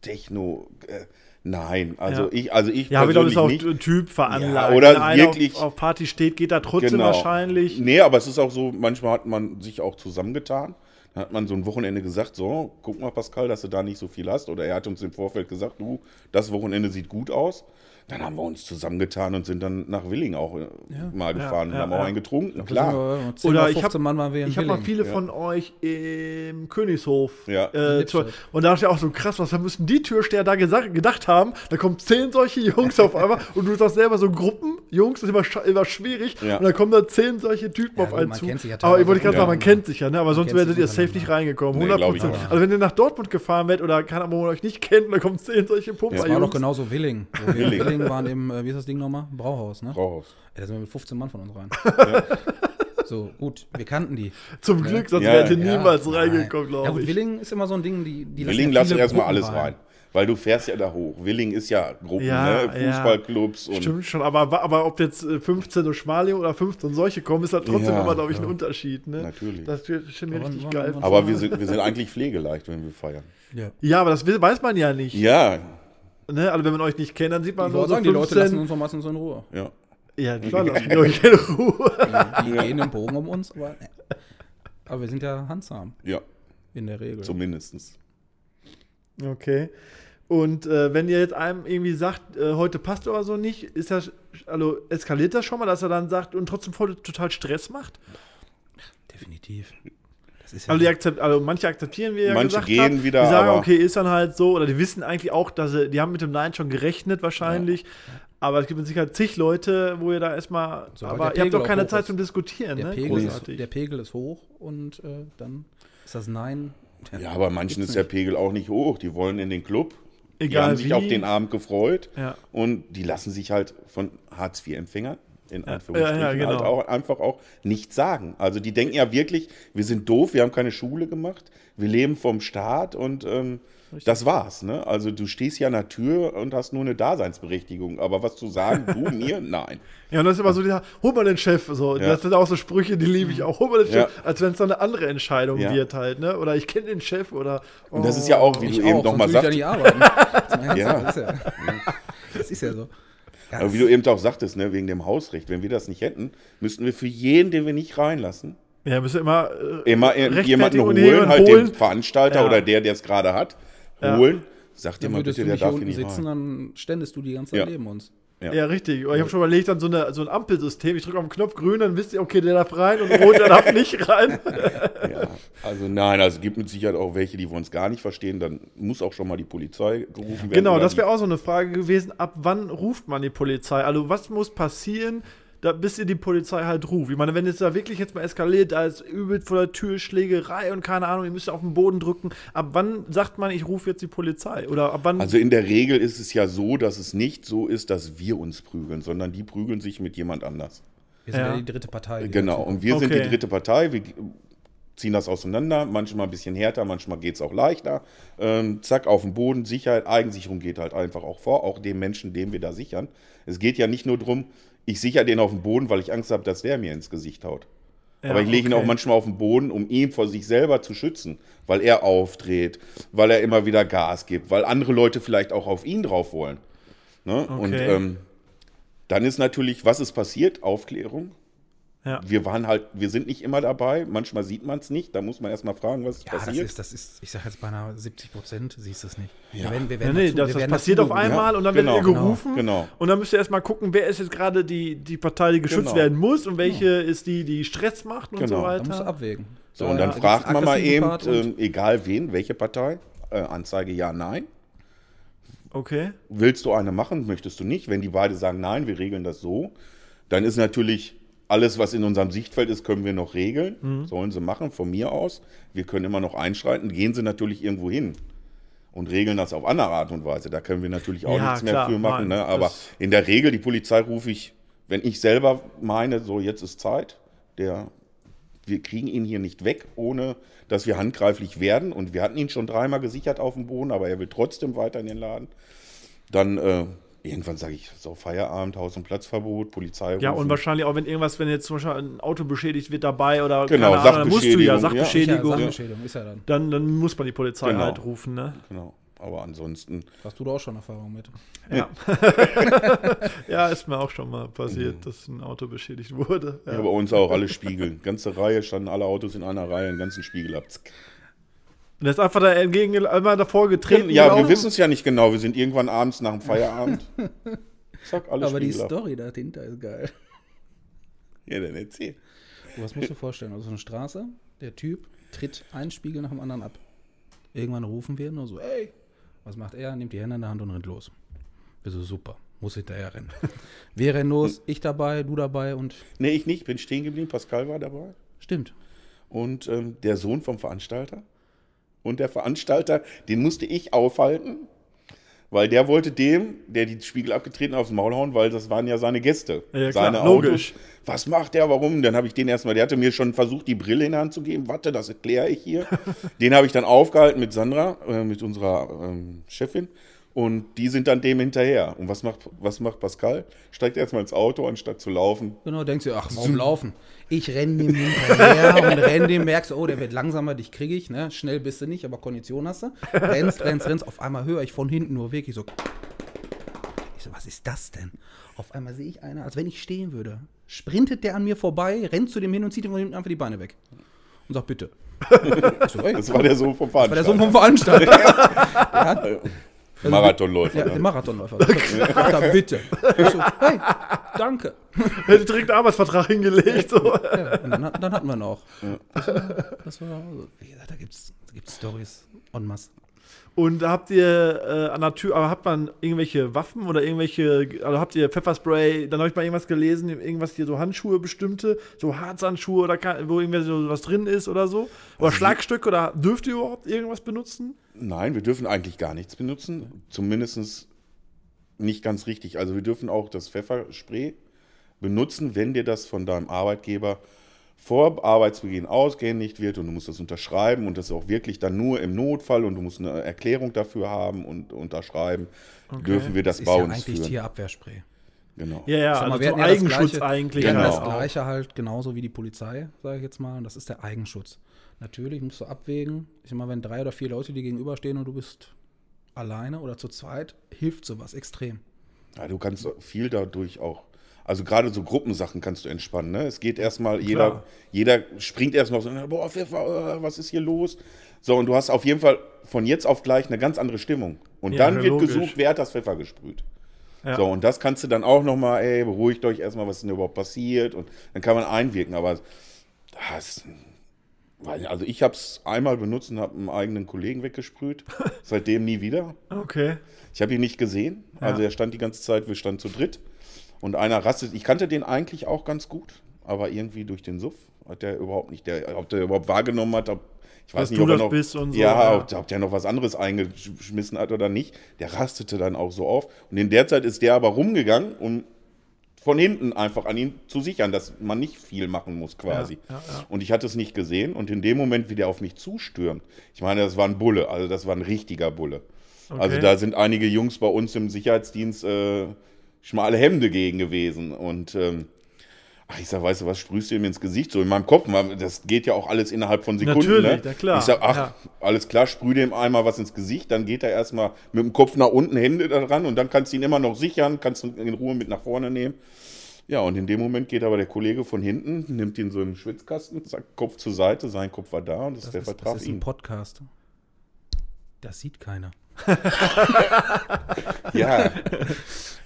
Techno, äh, nein. Also Ja. ich, also ich Ja, aber ich glaube, das ist auch nicht. Typ veranlagt. Ja, oder Wenn wirklich- Auf, auf Party steht, geht da trotzdem Genau. wahrscheinlich. Nee, aber es ist auch so, manchmal hat man sich auch zusammengetan. Dann hat man so ein Wochenende gesagt, so, guck mal, Pascal, dass du da nicht so viel hast. Oder er hat uns im Vorfeld gesagt, du, das Wochenende sieht gut aus. Dann haben wir uns zusammengetan und sind dann nach Willing auch äh, mal gefahren ja, und haben ja. auch einen getrunken. Klar. wir 10 Oder ich 15 hab- Mann waren wir in Ich habe mal viele Ja. von euch im Königshof. Ja. Äh, und da dachte ich auch so krass, was müssen die Türsteher da gesagt, gedacht haben? Da kommen zehn solche Jungs auf einmal und du sagst selber so Gruppen, Jungs, das ist immer, immer schwierig. Ja. Und dann kommen da zehn solche Typen Ja, auf einen man zu. kennt sich ja Aber ich wollte gerade sagen, man kennt sich ja, ne? aber sonst werdet ihr safe nicht reingekommen. Nee, 100 glaub ich Prozent. auch. Also wenn ihr nach Dortmund gefahren werdet oder keine Ahnung, wo man euch nicht kennt, und da kommen zehn solche Pumper. Das war doch genauso Willing. Willing. Willing waren im, äh, wie ist das Ding nochmal? Brauhaus, ne? Brauhaus. Ey, da sind wir mit 15 Mann von uns rein. So, gut, wir kannten die. Zum Glück, sonst Ja, Ja, niemals reingekommen, Ja, glaube gut, ich. Willing ist immer so ein Ding, die, die lassen Willing ja lass viele erstmal Gruppen alles rein. Weil du fährst ja da hoch. Willing ist ja Gruppen, Ja, ne? ja. Fußballclubs und Stimmt schon, aber, aber ob jetzt äh, 15 so Schmaling oder 15 solche kommen, ist halt trotzdem Ja, immer, glaube ich, ein Unterschied. Ne? Natürlich. Das ist schon mir richtig geil. Aber wir sind, wir sind eigentlich pflegeleicht, wenn wir feiern. Ja. ja, aber das weiß man ja nicht. Ja, Ne? Also wenn man euch nicht kennt, dann sieht man Ich so, sagen, die Leute 15. lassen uns meistens in Ruhe. ja. ja, klar, lassen die euch in Ruhe. Die gehen im Bogen um uns, aber, aber wir sind ja handsam Ja, in der Regel. zumindestens. Okay. Und äh, wenn ihr jetzt einem irgendwie sagt, äh, heute passt oder so nicht, ist das, also eskaliert das schon mal, dass er dann sagt und trotzdem voll total Stress macht? Definitiv. Das ist ja Also, die akzept, also manche akzeptieren, wie ihr ja Manche gesagt gehen habt. wieder, Die sagen, aber- okay, ist dann halt so. Oder die wissen eigentlich auch, dass sie, die haben mit dem Nein schon gerechnet wahrscheinlich. Aber es gibt mit Sicherheit zig Leute, wo ihr da erstmal, Sobald aber ihr habt doch keine Zeit ist. zum Diskutieren, der, ne? Pegel ist, der Pegel ist hoch und äh, dann ist das Nein. Ja, aber manchen ist der. Pegel auch nicht hoch. Die wollen in den Club. die Egal haben sich wie. auf den Abend gefreut. Ja. Und die lassen sich halt von Hartz-IV-Empfängern in Anführungsstrichen, ja, genau. halt auch einfach auch nichts sagen. Also die denken ja wirklich, wir sind doof, wir haben keine Schule gemacht, wir leben vom Staat und ähm, das war's. Ne? Also du stehst ja an der Tür und hast nur eine Daseinsberechtigung, aber was zu sagen, du mir, nein. Ja, und das ist immer so, dieser, hol mal den Chef. So. Das sind auch so Sprüche, die liebe ich auch. Hol mal den Chef, Ja. als wenn es dann eine andere Entscheidung Ja. wird halt. Ne? Oder ich kenne den Chef oder. Und das ist ja auch, wie Ich du eben auch, nochmal würde ich sagst, ja Ja. Ja, das ist ja so. Ja, aber wie du eben auch sagtest, ne, wegen dem Hausrecht, wenn wir das nicht hätten, müssten wir für jeden, den wir nicht reinlassen, Ja, müssen immer. Äh, immer jemanden holen, jemanden halt holen. den Veranstalter Ja. oder der, der es gerade hat, Ja. holen. Sagt dir dann mal würdest bitte, du der darf hier nicht sitzen, rein. dann ständest du die ganze Zeit Ja. neben uns. Ja. Ja, richtig. Ich habe schon überlegt, dann so, eine, so ein Ampelsystem. Ich drücke auf den Knopf grün, dann wisst ihr, okay, der darf rein und rot, der darf nicht rein. Ja, also nein, also es gibt mit Sicherheit auch welche, die wir uns gar nicht verstehen. Dann muss auch schon mal die Polizei gerufen werden. Genau, das wäre auch so eine Frage gewesen. Ab wann ruft man die Polizei? Also, was muss passieren, da, bis ihr die Polizei halt ruft? Ich meine, wenn es da wirklich jetzt mal eskaliert, da ist übel vor der Tür Schlägerei und keine Ahnung, ihr müsst auf den Boden drücken. Ab wann sagt man, ich rufe jetzt die Polizei? Oder ab wann. Also in der Regel ist es ja so, dass es nicht so ist, dass wir uns prügeln, sondern die prügeln sich mit jemand anders. Wir sind Ja. ja, die dritte Partei. die Genau, und wir sind Okay. die dritte Partei. Wir ziehen das auseinander, manchmal ein bisschen härter, manchmal geht es auch leichter. Ähm, zack, auf den Boden, Sicherheit, Eigensicherung geht halt einfach auch vor, auch dem Menschen, dem wir da sichern. Es geht ja nicht nur darum, ich sichere den auf den Boden, weil ich Angst habe, dass der mir ins Gesicht haut. Ja, Aber ich lege ihn okay. auch manchmal auf den Boden, um ihn vor sich selber zu schützen, weil er aufdreht, weil er immer wieder Gas gibt, weil andere Leute vielleicht auch auf ihn drauf wollen. Ne? Und Okay. ähm, dann ist natürlich, was ist passiert? Aufklärung. Ja. Wir waren halt, wir sind nicht immer dabei, manchmal sieht man es nicht, da muss man erstmal fragen, was Ja, das passiert. ist, das ist, ich sage jetzt beinahe 70 Prozent, siehst du es nicht. Ja. Wir werden, wir werden nee, dazu- das, wir das werden passiert dazu auf einmal Ja, und dann genau, wird ihr gerufen. genau. Und dann müsst ihr erstmal gucken, wer ist jetzt gerade die, die Partei, die geschützt Genau. werden muss und welche ist die, die Stress macht und Genau. so Da musst du weiter. abwägen. so, und dann fragt man mal eben, ähm, egal wen, welche Partei, äh, Anzeige ja, nein. Okay. Willst du eine machen, möchtest du nicht? Wenn die beide sagen, nein, wir regeln das so, dann ist natürlich alles, was in unserem Sichtfeld ist, können wir noch regeln. Mhm. Sollen sie machen, von mir aus. Wir können immer noch einschreiten. Gehen sie natürlich irgendwo hin und regeln das auf andere Art und Weise. Da können wir natürlich auch Ja, nichts mehr klar, für machen. nein, ne? Aber in der Regel, die Polizei rufe ich, wenn ich selber meine, so jetzt ist Zeit, der, wir kriegen ihn hier nicht weg, ohne dass wir handgreiflich werden. Und wir hatten ihn schon dreimal gesichert auf dem Boden, aber er will trotzdem weiter in den Laden. Dann äh, irgendwann sage ich, so Feierabend, Haus- und Platzverbot, Polizei. Ja, rufen. und wahrscheinlich auch, wenn irgendwas, wenn jetzt zum Beispiel ein Auto beschädigt wird dabei oder Genau, keine Ahnung, dann musst du ja Sachbeschädigung, ja. Sachbeschädigung, Ja, ist ja dann. dann, dann muss man die Polizei Genau. halt rufen, ne? Genau. Aber ansonsten, Hast du da auch schon Erfahrung mit? Ja. ja, ist mir auch schon mal passiert, dass ein Auto beschädigt wurde. ja. Ja. bei uns auch alle Spiegel. Ganze Reihe standen alle Autos in einer Reihe, einen ganzen Spiegel ab. Und er ist einfach da entgegen, einmal davor getreten. Ja, wir wissen es ja nicht genau. Wir sind irgendwann abends nach dem Feierabend. Zack, alle Aber die Spiegel ab. Story dahinter ist geil. Ja, dann erzähl. Was musst du dir vorstellen? Also eine Straße, der Typ tritt einen Spiegel nach dem anderen ab. Irgendwann rufen wir nur so, ey, was macht er? Nimmt die Hände in der Hand und rennt los. Wir so, super, muss hinterher rennen. Wir rennen los, ich dabei, du dabei und Nee, ich nicht. Bin stehen geblieben. Pascal war dabei. stimmt. Und ähm, der Sohn vom Veranstalter. Und der Veranstalter, den musste ich aufhalten, weil der wollte dem, der die Spiegel abgetreten hat, aufs Maul hauen, weil das waren ja seine Gäste. Ja, klar, seine logisch. Autos. Was macht der, warum? Dann habe ich den erstmal, der hatte mir schon versucht, die Brille in die Hand zu geben. Warte, das erkläre ich hier. den habe ich dann aufgehalten mit Sandra, äh, mit unserer ähm, Chefin. Und die sind dann dem hinterher. Und was macht, was macht Pascal? Steigt erstmal ins Auto, anstatt zu laufen. Genau, denkst du, ach, warum laufen? Ich renne dem hinterher und renne dem, merkst du, oh, der wird langsamer, dich kriege ich, ne? Schnell bist du nicht, aber Kondition hast du. Rennst, rennst, rennst. Auf einmal höre ich von hinten nur wirklich so. Ich so, was ist das denn? Auf einmal sehe ich einer, als wenn ich stehen würde. Sprintet der an mir vorbei, rennt zu dem hin und zieht ihm von hinten einfach die Beine weg. Und sagt, bitte. So, Das war der Sohn vom war der Veranstalter. Sohn vom Veranstalter. Der hat, Marathonläufer. ja, ne? der Marathonläufer. Sagt er, bitte. So, hey, danke. Er hat direkt einen Arbeitsvertrag hingelegt. So. Ja, und dann, hat- dann hatten wir noch. Das war, das war also, wie gesagt, da gibt es da gibt's Stories en masse. Und habt ihr äh, an der Tür, aber habt man irgendwelche Waffen oder irgendwelche, also habt ihr Pfefferspray, dann habe ich mal irgendwas gelesen, irgendwas hier so Handschuhe bestimmte, so Harzhandschuhe oder wo irgendwie so was drin ist oder so. Oder Schlagstück oder dürft ihr überhaupt irgendwas benutzen? Nein, wir dürfen eigentlich gar nichts benutzen. Zumindest nicht ganz richtig. Also wir dürfen auch das Pfefferspray benutzen, wenn dir das von deinem Arbeitgeber vor Arbeitsbeginn ausgehändigt wird und du musst das unterschreiben und das auch wirklich dann nur im Notfall und du musst eine Erklärung dafür haben und unterschreiben, dürfen wir das, Das ist bei ja uns eigentlich führen. Tierabwehrspray. Genau. Ja, ja, mal, also wir so hatten ja das Eigenschutz Gleiche- eigentlich. Wir haben Genau. das. Gleiche halt genauso wie die Polizei, sage ich jetzt mal. Und das ist der Eigenschutz. Natürlich musst du abwägen. Ich sag mal, wenn drei oder vier Leute dir gegenüberstehen und du bist alleine oder zu zweit, hilft sowas extrem. Ja, du kannst viel dadurch auch, also gerade so Gruppensachen kannst du entspannen. Ne? Es geht erstmal, jeder, jeder springt erstmal so, boah, Pfeffer, äh, was ist hier los? So, und du hast auf jeden Fall von jetzt auf gleich eine ganz andere Stimmung. Und Ja, dann wird logisch. gesucht, wer hat das Pfeffer gesprüht. Ja. So, und das kannst du dann auch nochmal, ey, beruhigt euch erstmal, was ist denn überhaupt passiert? Und dann kann man einwirken, aber das, also ich habe es einmal benutzt und habe einen eigenen Kollegen weggesprüht. Seitdem nie wieder. Okay. Ich habe ihn nicht gesehen. Also Ja. er stand die ganze Zeit, wir standen zu dritt. Und einer rastet. Ich kannte den eigentlich auch ganz gut, aber irgendwie durch den Suff hat der überhaupt nicht, der, ob der überhaupt wahrgenommen hat, ob, ich weiß Dass nicht, ob er noch, bist und so, ja, ja. Ob, ob der noch was anderes eingeschmissen hat oder nicht. Der rastete dann auch so auf. Und in der Zeit ist der aber rumgegangen, um von hinten einfach an ihn zu sichern, dass man nicht viel machen muss quasi. Ja, ja. Und ich hatte es nicht gesehen. Und in dem Moment, wie der auf mich zustürmt, ich meine, das war ein Bulle, also das war ein richtiger Bulle. Also Okay. da sind einige Jungs bei uns im Sicherheitsdienst äh, schmale Hemde gegen gewesen. Und ähm, ach, ich sag, weißt du was, sprühst du ihm ins Gesicht? So in meinem Kopf, das geht ja auch alles innerhalb von Sekunden. Natürlich, ne? klar, Ich sag, ach, ja. alles klar, sprüh dem einmal was ins Gesicht, dann geht er erstmal mit dem Kopf nach unten, Hände da dran und dann kannst du ihn immer noch sichern, kannst du ihn in Ruhe mit nach vorne nehmen. Ja, und in dem Moment geht aber der Kollege von hinten, nimmt ihn so im Schwitzkasten, sagt Kopf zur Seite, sein Kopf war da und das, Das der ist, das ist ein ihn. Podcast. Das sieht keiner. Ja,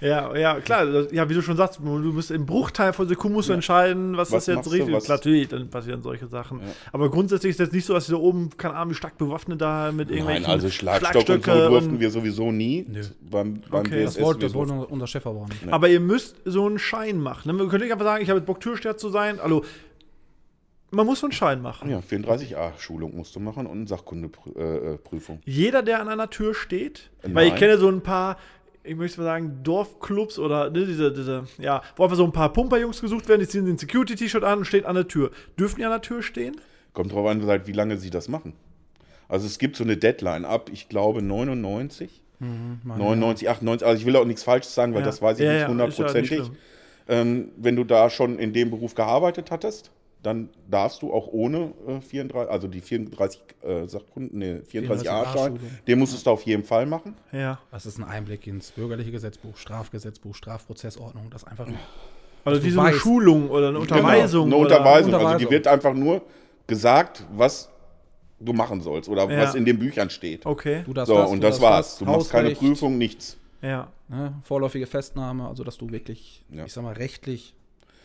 Ja, ja, klar. Das, ja, wie du schon sagst, du musst im Bruchteil von Sekunden musst du entscheiden, was, Was ist jetzt du, richtig was- ist. Natürlich, dann passieren solche Sachen. Aber grundsätzlich ist es jetzt nicht so, dass sie da oben, keine Ahnung, wie stark bewaffnet da mit irgendwelchen Nein, also Schlagstock und so durften und- wir sowieso nie Nö. beim, beim Okay. Das WSS. wollte, wir das wollte unser Chef aber auch nicht. Aber ihr müsst so einen Schein machen. Ne? Man könnte nicht einfach sagen, ich habe jetzt Bock, Türsteher zu sein. Also, man muss so einen Schein machen. ja, 34a-Schulung musst du machen und eine Sachkundeprüfung. Jeder, der an einer Tür steht, Nein. weil ich kenne so ein paar, ich möchte mal sagen, Dorfclubs oder ne, diese, diese, ja, wo einfach so ein paar Pumperjungs gesucht werden, die ziehen den Security-T-Shirt an und stehen an der Tür. Dürfen die an der Tür stehen? Kommt drauf an, wie lange sie das machen. Also es gibt so eine Deadline ab, ich glaube 99, 99, 98, also ich will auch nichts Falsches sagen, weil Ja. das weiß ich Ja, nicht ja, ja hundertprozentig. schlimm. ähm, wenn du da schon in dem Beruf gearbeitet hattest, dann darfst du auch ohne äh, 34, also die 34 äh, Sachkunden, nee, 34a-Schein, 34a-Schulung. den musstest du auf jeden Fall machen. Ja. Das ist ein Einblick ins bürgerliche Gesetzbuch, Strafgesetzbuch, Strafprozessordnung. Das einfach Also diese eine weißt. Schulung oder eine Unterweisung. Genau, eine oder, Unterweisung. Also die Unterweisung. wird einfach nur gesagt, was du machen sollst oder Ja. was in den Büchern steht. Okay. du das, So, das, und du das war's. das, Du machst keine Prüfung, nichts. Ja. Ne, vorläufige Festnahme, also dass du wirklich, Ja. ich sag mal, rechtlich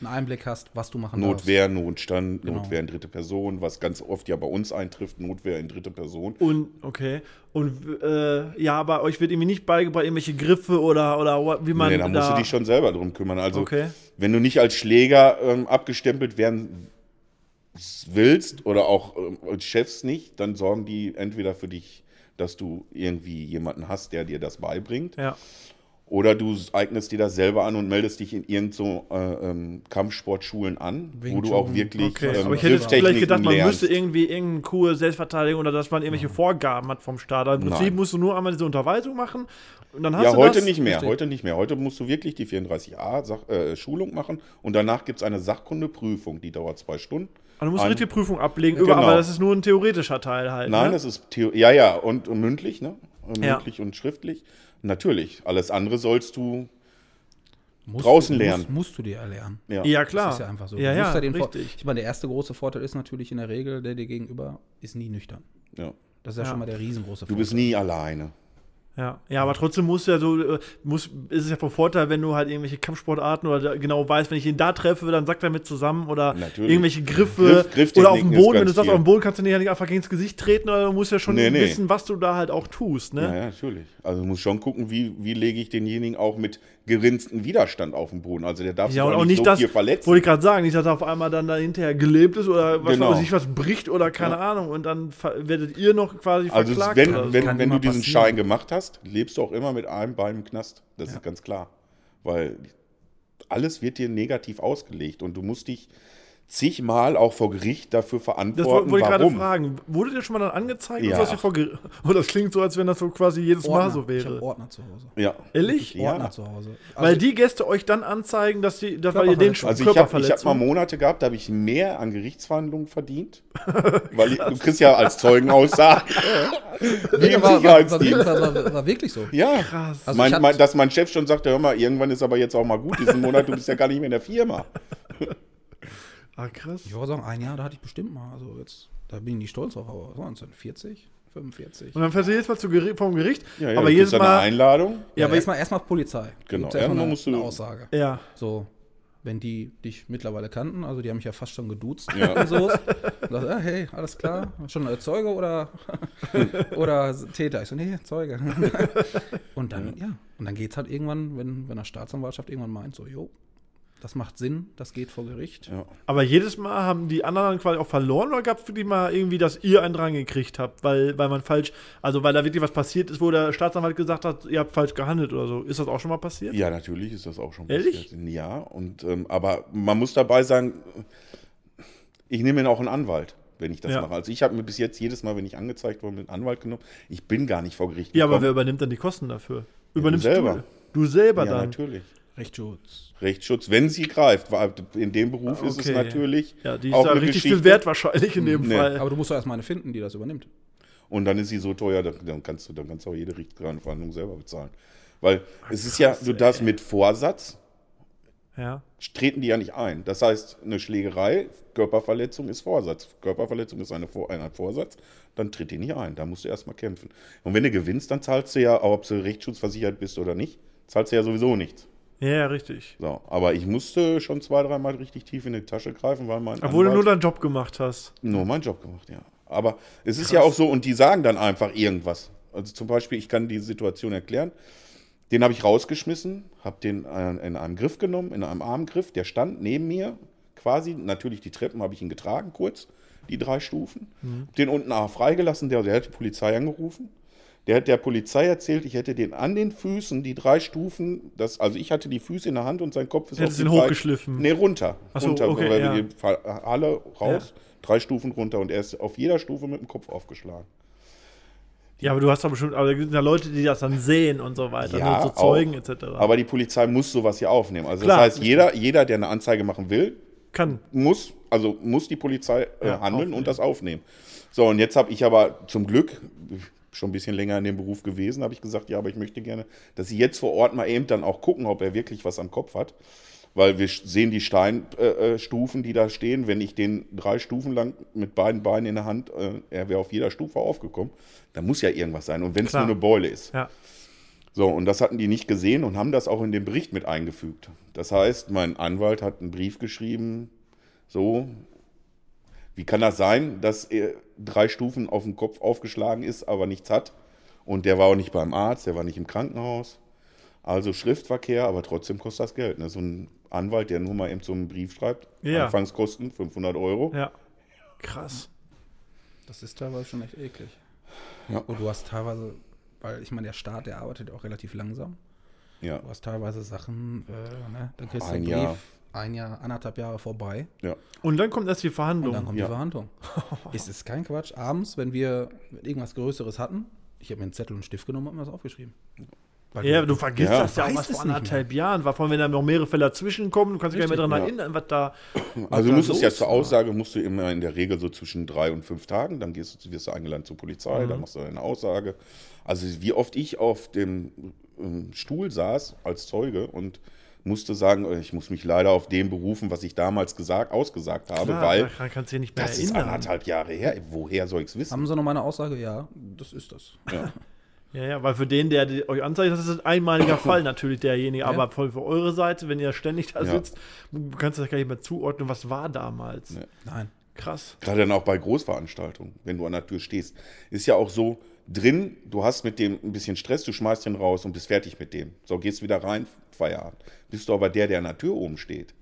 einen Einblick hast, was du machen Notwehr, Notstand, Genau. Notwehr in dritte Person, was ganz oft ja bei uns eintrifft, Notwehr in dritte Person. Und, okay. Und, äh, ja, aber euch wird irgendwie nicht beigebracht, irgendwelche Griffe oder, oder wie man. nee, da musst du dich schon selber drum kümmern. Also, Okay. wenn du nicht als Schläger ähm, abgestempelt werden willst oder auch ähm, als Chefs nicht, dann sorgen die entweder für dich, dass du irgendwie jemanden hast, der dir das beibringt. Ja. Oder du eignest dir das selber an und meldest dich in irgendein so äh, ähm, Kampfsportschulen an, Wing wo du auch wirklich Okay, ähm, aber ich hätte jetzt vielleicht gedacht, man lernst. müsste irgendwie irgendeine Kur Selbstverteidigung oder dass man irgendwelche Vorgaben hat vom Staat. Im Prinzip Nein. musst du nur einmal diese Unterweisung machen und dann hast Ja, du heute das. nicht mehr. Richtig. Heute nicht mehr. Heute musst du wirklich die 34a Sach äh, Schulung machen und danach gibt es eine Sachkundeprüfung, die dauert zwei Stunden. Also du musst Ein- eine richtige Prüfung ablegen, Genau. aber das ist nur ein theoretischer Teil halt. Nein, ne? das ist ja, ja, und, und mündlich, ne? Und Ja. Mündlich und schriftlich. Natürlich. Alles andere sollst du. Musst draußen du, lernen. Musst, musst du dir erlernen. Ja. ja, klar. Das ist ja einfach so. Ja, Du ja, musst ja den Vor- richtig. ich meine, der erste große Vorteil ist natürlich in der Regel, der dir gegenüber ist nie nüchtern. ja. Das ist ja, Ja. schon mal der riesengroße Du bist nie alleine. Ja, ja, aber trotzdem muss ja so, äh, muss, ist es ja von Vorteil, wenn du halt irgendwelche Kampfsportarten oder da genau weißt, wenn ich ihn da treffe, dann sagt er mit zusammen oder Natürlich. irgendwelche Griffe Griff- oder auf dem Boden, wenn du sagst, auf dem Boden kannst du nicht nicht einfach gegen das Gesicht treten, oder du musst ja schon Nee, nee. wissen, was du da halt auch tust, ne? Ja, ja, natürlich. Also du musst schon gucken, wie, wie lege ich denjenigen auch mit gerinstem Widerstand auf den Boden. Also der darf Ja, sich und auch nicht, so viel verletzen. wollte ich gerade sagen, nicht, dass er auf einmal dann da hinterher gelebt ist oder was Genau. weiß ich, was bricht oder keine Ahnung und dann ver- werdet ihr noch quasi Also verklagt. wenn, oder so. wenn, Kann wenn du diesen passieren. Schein gemacht hast, lebst du auch immer mit einem Bein im Knast. Das ist ganz klar. Weil alles wird dir negativ ausgelegt und du musst dich zigmal auch vor Gericht dafür Das verantworten, wollte wollte ich gerade warum. fragen. Wurde dir schon mal dann angezeigt? Ja. Und vor Gericht- oh, das klingt so, als wenn das so quasi jedes Mal so Ich habe wäre. Ordner zu Hause. Ja. Ehrlich? Ja. Ordner zu Hause. Weil Also, die Gäste euch dann anzeigen, dass, die, dass weil ihr den Körperverletzung. Also ich habe hab mal. Monate gehabt, da habe ich mehr an Gerichtsverhandlungen verdient. weil ich, du kriegst ja als Zeugenaussagen. wie im war, war, war, Sicherheitsdienst. war, war, war wirklich so. Ja, Krass. Also mein, mein, dass mein Chef schon sagte, hör mal, irgendwann ist aber jetzt auch mal gut diesen Monat, du bist ja gar nicht mehr in der Firma. Ah, krass. Ich würde sagen, ein Jahr, da hatte ich bestimmt mal. Also jetzt, da bin ich nicht stolz drauf, aber was waren es denn? 40? 45? Und dann fährst du jedes Mal zu Geri vom Gericht. Ja, ja, aber jedes Mal. Einladung. Ja, Ja, aber erstmal erstmal Polizei. Genau, erstmal ja, eine, musst du- eine Aussage. Ja. So, wenn die dich mittlerweile kannten, also die haben mich ja fast schon geduzt Ja. und so. Und dachte, ja, hey, alles klar, schon Zeuge oder, oder Täter? Ich so, nee, Zeuge. und dann, ja, und dann geht's halt irgendwann, wenn, wenn der Staatsanwaltschaft irgendwann meint, so, jo, das macht Sinn, das geht vor Gericht. Ja. Aber jedes Mal haben die anderen dann quasi auch verloren oder gab es für die mal irgendwie, dass ihr einen dran gekriegt habt, weil, weil man falsch, also weil da wirklich was passiert ist, wo der Staatsanwalt gesagt hat, ihr habt falsch gehandelt oder so. Ist das auch schon mal passiert? Ja, natürlich ist das auch schon Ehrlich? passiert. Ja, und, ähm, aber man muss dabei sagen, ich nehme mir auch einen Anwalt, wenn ich das Ja. mache. Also ich habe mir bis jetzt jedes Mal, wenn ich angezeigt wurde, einen Anwalt genommen. Ich bin gar nicht vor Gericht Ja, aber wer gekommen. übernimmt dann die Kosten dafür? du Übernimmst selber. du? Du selber Ja, dann. natürlich. Rechtsschutz. Rechtsschutz, wenn sie greift. weil In dem Beruf ist es Okay. natürlich Ja, die ist auch ja eine richtig Geschichte. viel wert wahrscheinlich in dem Nee. Fall. Aber du musst doch erstmal eine finden, die das übernimmt. Und dann ist sie so teuer, dann, kannst du dann kannst du auch jede Richterverhandlung selber bezahlen. Weil es ist ja, du darfst mit Vorsatz, Ja. treten die ja nicht ein. Das heißt, eine Schlägerei, Körperverletzung ist Vorsatz. Körperverletzung ist eine, Vor- ein Vorsatz, dann tritt die nicht ein. Da musst du erstmal kämpfen. Und wenn du gewinnst, dann zahlst du ja, ob du rechtsschutzversichert bist oder nicht, zahlst du ja sowieso nichts. Ja, richtig. So, aber ich musste schon zwei, dreimal richtig tief in die Tasche greifen, weil mein Obwohl du Anwalt- nur deinen Job gemacht hast. nur meinen Job gemacht, ja. Aber es ist ja auch so, und die sagen dann einfach irgendwas. Also zum Beispiel, ich kann die Situation erklären. Den habe ich rausgeschmissen, habe den äh, in einem Griff genommen, in einem Armgriff. Der stand neben mir quasi. Natürlich die Treppen habe ich ihn getragen, kurz, die drei Stufen. Hab Den unten auch freigelassen, der, der hat die Polizei angerufen. Der hat der Polizei erzählt, ich hätte den an den Füßen, die drei Stufen, das, also ich hatte die Füße in der Hand und sein Kopf ist Hättest auf die ihn drei- hochgeschliffen. Nee, runter. Ach so, runter, okay, weil ja. die Halle raus, drei Stufen runter und er ist auf jeder Stufe mit dem Kopf aufgeschlagen. Ja, aber du hast doch bestimmt, aber da sind ja Leute, die das dann sehen und so weiter. Ja, ne, so Zeugen auch. etc. Aber die Polizei muss sowas hier aufnehmen. Also Klar, das heißt, jeder, jeder, der eine Anzeige machen will, kann. muss, also muss die Polizei äh, Ja, handeln aufnehmen. und das aufnehmen. So, und jetzt habe ich aber zum Glück schon ein bisschen länger in dem Beruf gewesen, habe ich gesagt, ja, aber ich möchte gerne, dass sie jetzt vor Ort mal eben dann auch gucken, ob er wirklich was am Kopf hat. Weil wir sehen die Steinstufen, äh, Stufen, die da stehen. Wenn ich den drei Stufen lang mit beiden Beinen in der Hand, äh, er wäre auf jeder Stufe aufgekommen, da muss ja irgendwas sein. Und wenn es nur eine Beule ist. Ja. So, und das hatten die nicht gesehen und haben das auch in den Bericht mit eingefügt. Das heißt, mein Anwalt hat einen Brief geschrieben, so, wie kann das sein, dass er drei Stufen auf dem Kopf aufgeschlagen ist, aber nichts hat? Und der war auch nicht beim Arzt, der war nicht im Krankenhaus. Also Schriftverkehr, aber trotzdem kostet das Geld. Ne? So ein Anwalt, der nur mal eben so einen Brief schreibt, Ja. Anfangskosten 500 Euro. Ja. Krass. Das ist teilweise schon echt eklig. Ja. Und du hast teilweise, weil ich meine, der Staat, der arbeitet auch relativ langsam. Ja. Du hast teilweise Sachen, äh, ne, dann kriegst du Ein einen Brief, Jahr. Ein Jahr, anderthalb Jahre vorbei ja. Und dann kommt erst die und Verhandlung. dann kommt Ja. die Verhandlung. es ist kein Quatsch. Abends, wenn wir irgendwas Größeres hatten, ich habe mir einen Zettel und einen Stift genommen und mir das aufgeschrieben. Weil ja, du vergisst Ja. das ja auch Weißt was es vor anderthalb Jahren. War von, wenn da noch mehrere Fälle dazwischen kommen, du kannst dich gar nicht mehr daran Richtig, ja. erinnern, was da. Also du musstest ja zur. Aussage, musst du immer in der Regel so zwischen drei und fünf Tagen, dann gehst du, wirst du eingeladen zur Polizei, Mhm. dann machst du eine Aussage. Also wie oft ich auf dem ähm, Stuhl saß als Zeuge und musste sagen, äh, ich muss mich leider auf dem berufen, was ich damals gesagt, ausgesagt habe, Klar, weil daran kannst du dich nicht mehr das ist erinnern. anderthalb Jahre her. Woher soll ich es wissen? Haben sie noch meine Aussage? Ja, das ist das. Ja. Ja, ja, weil für den, der die- euch anzeigt, das ist ein einmaliger Fall natürlich derjenige. Aber voll für eure Seite, wenn ihr ständig da Ja. sitzt, du kannst das gar nicht mehr zuordnen, was war damals. Nee. Nein. Krass. Gerade dann auch bei Großveranstaltungen, wenn du an der Tür stehst. Ist ja auch so, drin, du hast mit dem ein bisschen Stress, du schmeißt den raus und bist fertig mit dem. So, gehst wieder rein, Feierabend. Bist du aber der, der an der Tür oben steht,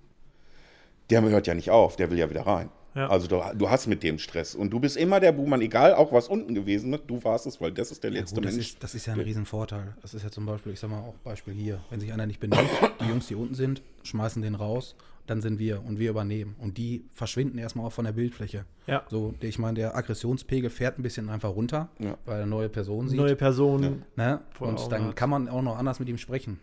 der hört ja nicht auf, der will ja wieder rein. Ja. Also du, du hast mit dem Stress. Und du bist immer der Buhmann, egal auch was unten gewesen ist, du warst es, weil das ist der Ja, letzte gut, das, Mensch. ist, das ist ja ein Riesenvorteil. Das ist ja zum Beispiel, ich sag mal auch Beispiel hier, wenn sich einer nicht benimmt, die Jungs, die unten sind, schmeißen den raus, dann sind wir und wir übernehmen. Und die verschwinden erstmal auch von der Bildfläche. Ja. So, ich meine, der Aggressionspegel fährt ein bisschen einfach runter, Ja. weil er neue Personen sieht. Neue Person. Ne? Und dann hat. kann man auch noch anders mit ihm sprechen.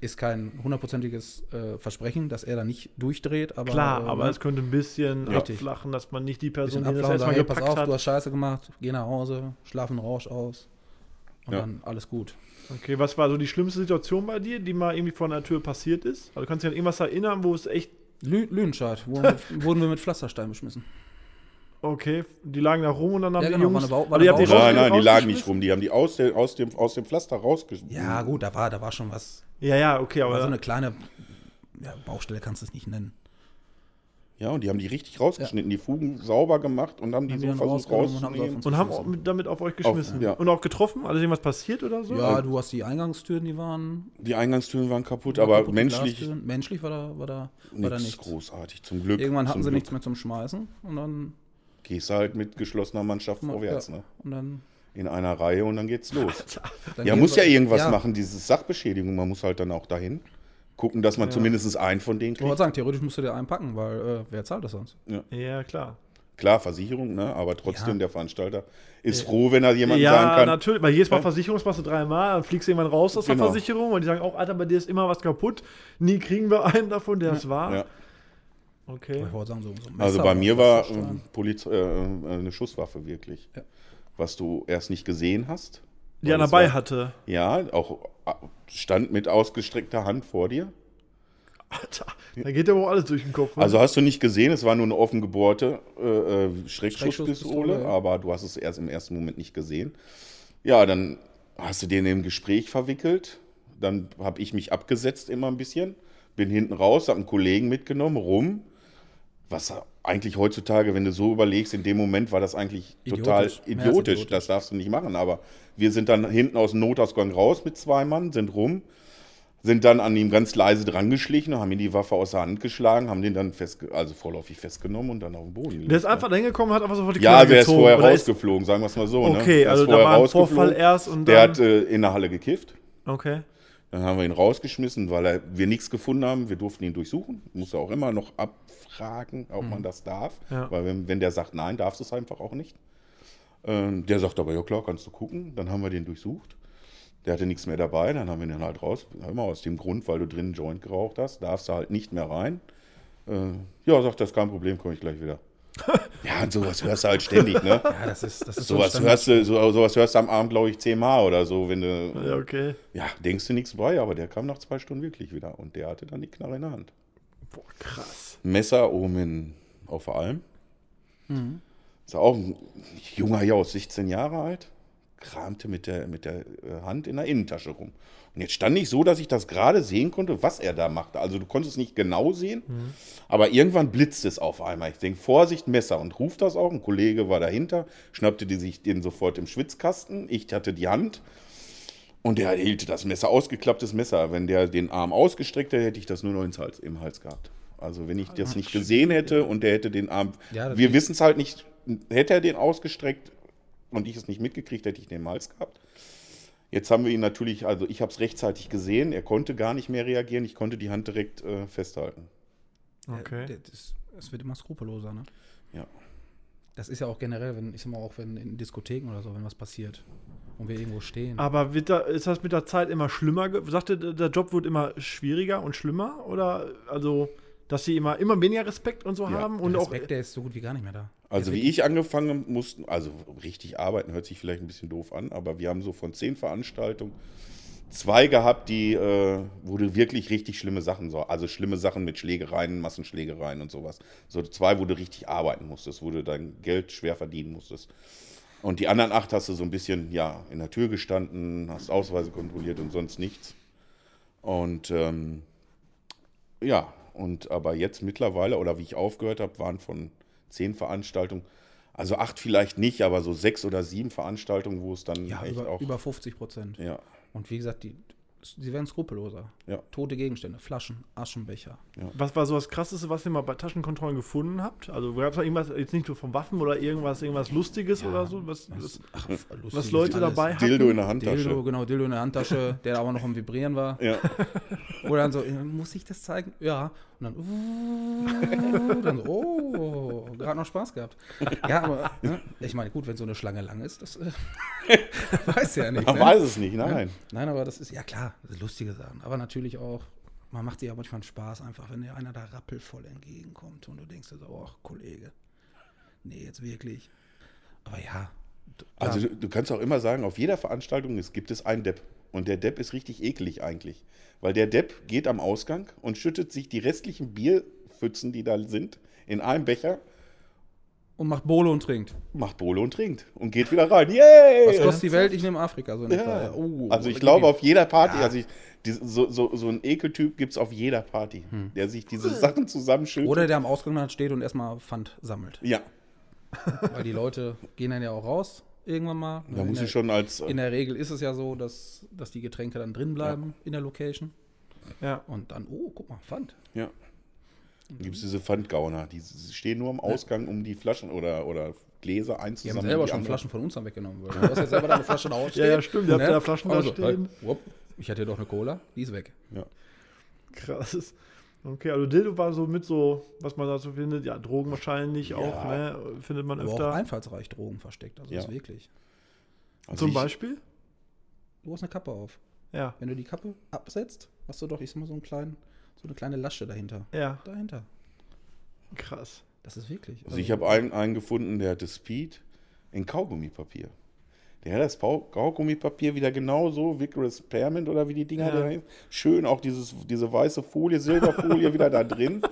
Ist kein hundertprozentiges äh, Versprechen, dass er da nicht durchdreht, aber Klar, äh, aber es könnte ein bisschen Richtig. abflachen, dass man nicht die Person, die das erstmal sagen, hey, pass gepackt auf, du hat. hast Scheiße gemacht, geh nach Hause, schlaf einen Rausch aus und Ja. dann alles gut. Okay, was war so die schlimmste Situation bei dir, die mal irgendwie vor einer Tür passiert ist? Also kannst du dich an irgendwas erinnern, wo es echt, Lü Lüdenscheid, wurden wir mit Pflasterstein beschmissen. Okay, die lagen da rum und dann haben Ja, die genau, war Jungs, eine war eine die Baustelle. Nein, nein, die lagen nicht rum. Die haben die aus, der, aus, dem, aus dem Pflaster rausgeschmissen. Ja, gut, da war, da war schon was. Ja, ja, okay, Aber so eine kleine ja, Baustelle kannst du es nicht nennen. Ja, und die haben die richtig rausgeschnitten, die Fugen sauber gemacht und haben die Haben die so dann versucht rausgenommen und haben auf rauszunehmen. und haben damit auf euch geschmissen. ja. Und auch getroffen? Also irgendwas passiert oder so? Ja, du hast die Eingangstüren, die waren. Die Eingangstüren waren kaputt, aber kaputt, die menschlich. Menschlich war da, war da, war da nichts großartig. Zum Glück. Irgendwann hatten sie Glück. nichts mehr zum Schmeißen und dann. Gehst du halt mit geschlossener Mannschaft vorwärts, ja, ne? Und dann. In einer Reihe und dann geht's los. dann Ja, muss ja irgendwas machen, diese Sachbeschädigung. Man muss halt dann auch dahin gucken, dass man Ja. zumindest einen von denen Ich wollte kriegt. sagen, theoretisch musst du dir einpacken, weil äh, wer zahlt das sonst? Ja, klar. Klar, Versicherung, ne? aber trotzdem Ja. der Veranstalter ist froh, wenn er jemanden ja, sagen kann. natürlich, weil jedes Mal Ja. Versicherung das machst du dreimal, dann fliegst du irgendwann raus aus der Genau. Versicherung und die sagen auch, Alter, bei dir ist immer was kaputt. Nie kriegen wir einen davon, der es war. Okay. Ich wollte sagen, so, so Also bei mir war Poliz äh, äh, eine Schusswaffe wirklich. Ja. Was du erst nicht gesehen hast. Die es dabei war- hatte. Ja, auch äh, stand mit ausgestreckter Hand vor dir. Alter, da geht ja wohl alles durch den Kopf. ne? Also hast du nicht gesehen, es war nur eine offen gebohrte äh, äh, Schreckschusspistole, Schreckschusspistole, ja. aber du hast es erst im ersten Moment nicht gesehen. Ja, dann hast du den im Gespräch verwickelt. Dann habe ich mich abgesetzt immer ein bisschen, bin hinten raus, habe einen Kollegen mitgenommen, rum. Was eigentlich heutzutage, wenn du so überlegst, in dem Moment war das eigentlich total Idiotisch. Als idiotisch. idiotisch. Das darfst du nicht machen. Aber wir sind dann hinten aus dem Notausgang raus mit zwei Mann, sind rum, sind dann an ihm ganz leise dran geschlichen, haben ihm die Waffe aus der Hand geschlagen, haben den dann fest, also vorläufig festgenommen und dann auf den Boden gelegt. der ist einfach dahin gekommen, hat einfach sofort die ja, Knarre der ist gezogen, vorher ist- rausgeflogen, sagen wir es mal so. ne? Okay, Der ist also da vorher war ein rausgeflogen. Vorfall erst und Der dann. hat äh, in der Halle gekifft. okay. Dann haben wir ihn rausgeschmissen, weil er, wir nichts gefunden haben. Wir durften ihn durchsuchen. Muss er auch immer noch abfragen, ob man das darf. Ja. Weil wenn, wenn der sagt, nein, darfst du es einfach auch nicht. Ähm, der sagt aber, ja klar, kannst du gucken. Dann haben wir den durchsucht. Der hatte nichts mehr dabei. Dann haben wir den halt raus. Immer aus dem Grund, weil du drin einen Joint geraucht hast, darfst du halt nicht mehr rein. Äh, ja, sagt, das ist kein Problem, komme ich gleich wieder. ja, und sowas hörst du halt ständig, ne? Ja, das ist, das ist so Sowas ein hörst, du, so, sowas hörst du am Abend, glaube ich, zehnmal oder so, wenn du. Ja, okay. Ja, denkst du nichts bei, aber der kam nach zwei Stunden wirklich wieder und der hatte dann die Knarre in der Hand. Boah, krass. Messer oben in, auf der Alm. Ist auch ein junger Jaus, 16 Jahre alt, kramte mit der, mit der äh, Hand in der Innentasche rum. Und jetzt stand ich so, dass ich das gerade sehen konnte, was er da machte. Also du konntest es nicht genau sehen, aber irgendwann blitzt es auf einmal. Ich denke, Vorsicht, Messer und ruft das auch. Ein Kollege war dahinter, schnappte die sich den sofort im Schwitzkasten. Ich hatte die Hand. Und der hielt das Messer, ausgeklapptes Messer. Wenn der den Arm ausgestreckt hätte, hätte ich das nur noch Hals, im Hals gehabt. Also wenn ich das nicht gesehen hätte und der hätte den Arm, Ja, wir wissen es halt nicht, hätte er den ausgestreckt und ich es nicht mitgekriegt, hätte ich den im Hals gehabt. Jetzt haben wir ihn natürlich, also ich habe es rechtzeitig gesehen, er konnte gar nicht mehr reagieren, ich konnte die Hand direkt äh, festhalten. Okay. Ja, das, es wird immer skrupelloser, ne? Ja. Das ist ja auch generell, wenn, ich sag mal, auch wenn in Diskotheken oder so, wenn was passiert und wir irgendwo stehen. Aber wird da, ist das mit der Zeit immer schlimmer? Sagt ihr, der Job wird immer schwieriger und schlimmer? Oder also, dass sie immer, immer weniger Respekt und so Ja, haben? der Und auch. Respekt, der ist so gut wie gar nicht mehr da. Also wie ich angefangen mussten, also richtig arbeiten hört sich vielleicht ein bisschen doof an, aber wir haben so von zehn Veranstaltungen zwei gehabt, die, äh, wo du wirklich richtig schlimme Sachen so, also schlimme Sachen mit Schlägereien, Massenschlägereien und sowas. So zwei, wo du richtig arbeiten musstest, wo du dein Geld schwer verdienen musstest. Und die anderen acht hast du so ein bisschen, ja, in der Tür gestanden, hast Ausweise kontrolliert und sonst nichts. Und ähm, ja, und aber jetzt mittlerweile, oder wie ich aufgehört habe, waren von zehn Veranstaltungen, also acht vielleicht nicht, aber so sechs oder sieben Veranstaltungen, wo es dann Ja, echt über, auch. über 50 Prozent. ja, Und wie gesagt, die, Sie werden skrupelloser. Ja. Tote Gegenstände, Flaschen, Aschenbecher. Was war so das Krasseste, was ihr mal bei Taschenkontrollen gefunden habt? Also gab es da irgendwas, jetzt nicht nur von Waffen oder irgendwas, irgendwas Lustiges oder so, was, was, Ach, lustig was Leute alles. dabei hatten? Dildo in der Handtasche. Dildo, genau, Dildo in der Handtasche, der aber noch am Vibrieren war. Ja. Wo dann so, äh, muss ich das zeigen? Ja. Und dann, uh, dann so, oh, gerade noch Spaß gehabt. Ja, aber ne, ich meine, gut, wenn so eine Schlange lang ist, das äh, weiß ja nicht. Man ne? weiß es nicht, nein. Nein, aber das ist, ja klar, lustige Sachen. Aber natürlich auch, man macht sich ja manchmal Spaß einfach, wenn dir einer da rappelvoll entgegenkommt und du denkst so, oh, Kollege, nee, jetzt wirklich. Aber ja. Also du, du kannst auch immer sagen, auf jeder Veranstaltung es gibt es einen Depp. Und der Depp ist richtig eklig eigentlich. Weil der Depp geht am Ausgang und schüttet sich die restlichen Bierpfützen, die da sind, in einen Becher, und macht Bolo und trinkt. macht Bolo und trinkt. Und geht wieder rein. Yay! Was kostet die Welt? Ich nehme Afrika so. Ja. Oh, also ich glaube auf jeder Party, Ja. also ich, die, so, so, so ein Ekeltyp gibt es auf jeder Party, der sich diese Sachen zusammenschüttet. Oder der am Ausgang dann steht und erstmal Pfand sammelt. ja, Weil die Leute gehen dann ja auch raus irgendwann mal. da in muss der, ich schon als In der Regel ist es ja so, dass, dass die Getränke dann drin bleiben in der Location. Ja. Und dann, oh, guck mal, Pfand. Ja. Dann gibt es diese Pfandgauner, die stehen nur am Ausgang, um die Flaschen oder, oder Gläser Die haben einzusammeln. selber die schon anderen- Flaschen von uns dann weggenommen. Weil du hast ja selber deine Flasche da ausstehen. Ja, ja, stimmt, ihr habt ja Flaschen da Also, stehen. halt, ich hatte doch eine Cola, die ist weg. Ja. Krass. Okay, also Dildo war so mit so, was man dazu findet, ja, Drogen wahrscheinlich auch, ne? Findet man Aber auch öfter. einfallsreich Drogen versteckt. Also Ja. ist wirklich. Also Zum Beispiel? Du hast eine Kappe auf. Ja. Wenn du die Kappe absetzt, hast du doch, ich sag mal, so, einen kleinen, so eine kleine Lasche dahinter. Ja, Dahinter. krass. Das ist wirklich. Also ich habe einen, einen gefunden, der hatte Speed in Kaugummipapier. Der hat das Kaugummipapier wieder genauso, Vicarious Spearmint oder wie die Dinger Ja. da heißen. Schön auch dieses, diese weiße Folie, Silberfolie wieder da drin.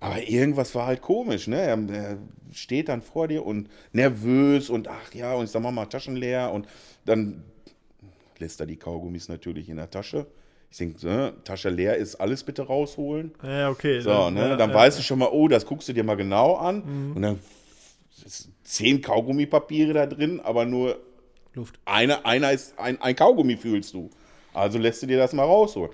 Aber irgendwas war halt komisch, ne? Er, er steht dann vor dir und nervös und ach ja, und ich sag mal mal Taschen leer und dann lässt er die Kaugummis natürlich in der Tasche. Ich denke, ne, Tasche leer ist, alles bitte rausholen. Ja, okay. So, ne? ja, dann ja, weißt du schon mal, oh, das guckst du dir mal genau an. Und dann zehn Kaugummipapiere da drin, aber nur Luft. eine, einer ist ein, ein Kaugummi fühlst du. Also lässt du dir das mal rausholen.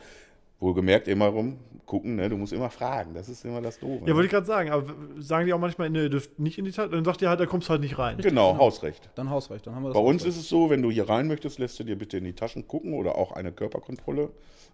Wohlgemerkt immer rum gucken, ne? Du musst immer fragen. Das ist immer das Doofe. Ja, ne? wollte ich gerade sagen, aber sagen die auch manchmal, ne, ihr dürft nicht in die Tasche, dann sagt ihr halt, da kommst du halt nicht rein. genau, Hausrecht. Dann Hausrecht. Dann haben wir das Bei uns Hausrecht. ist es so, wenn du hier rein möchtest, lässt du dir bitte in die Taschen gucken oder auch eine Körperkontrolle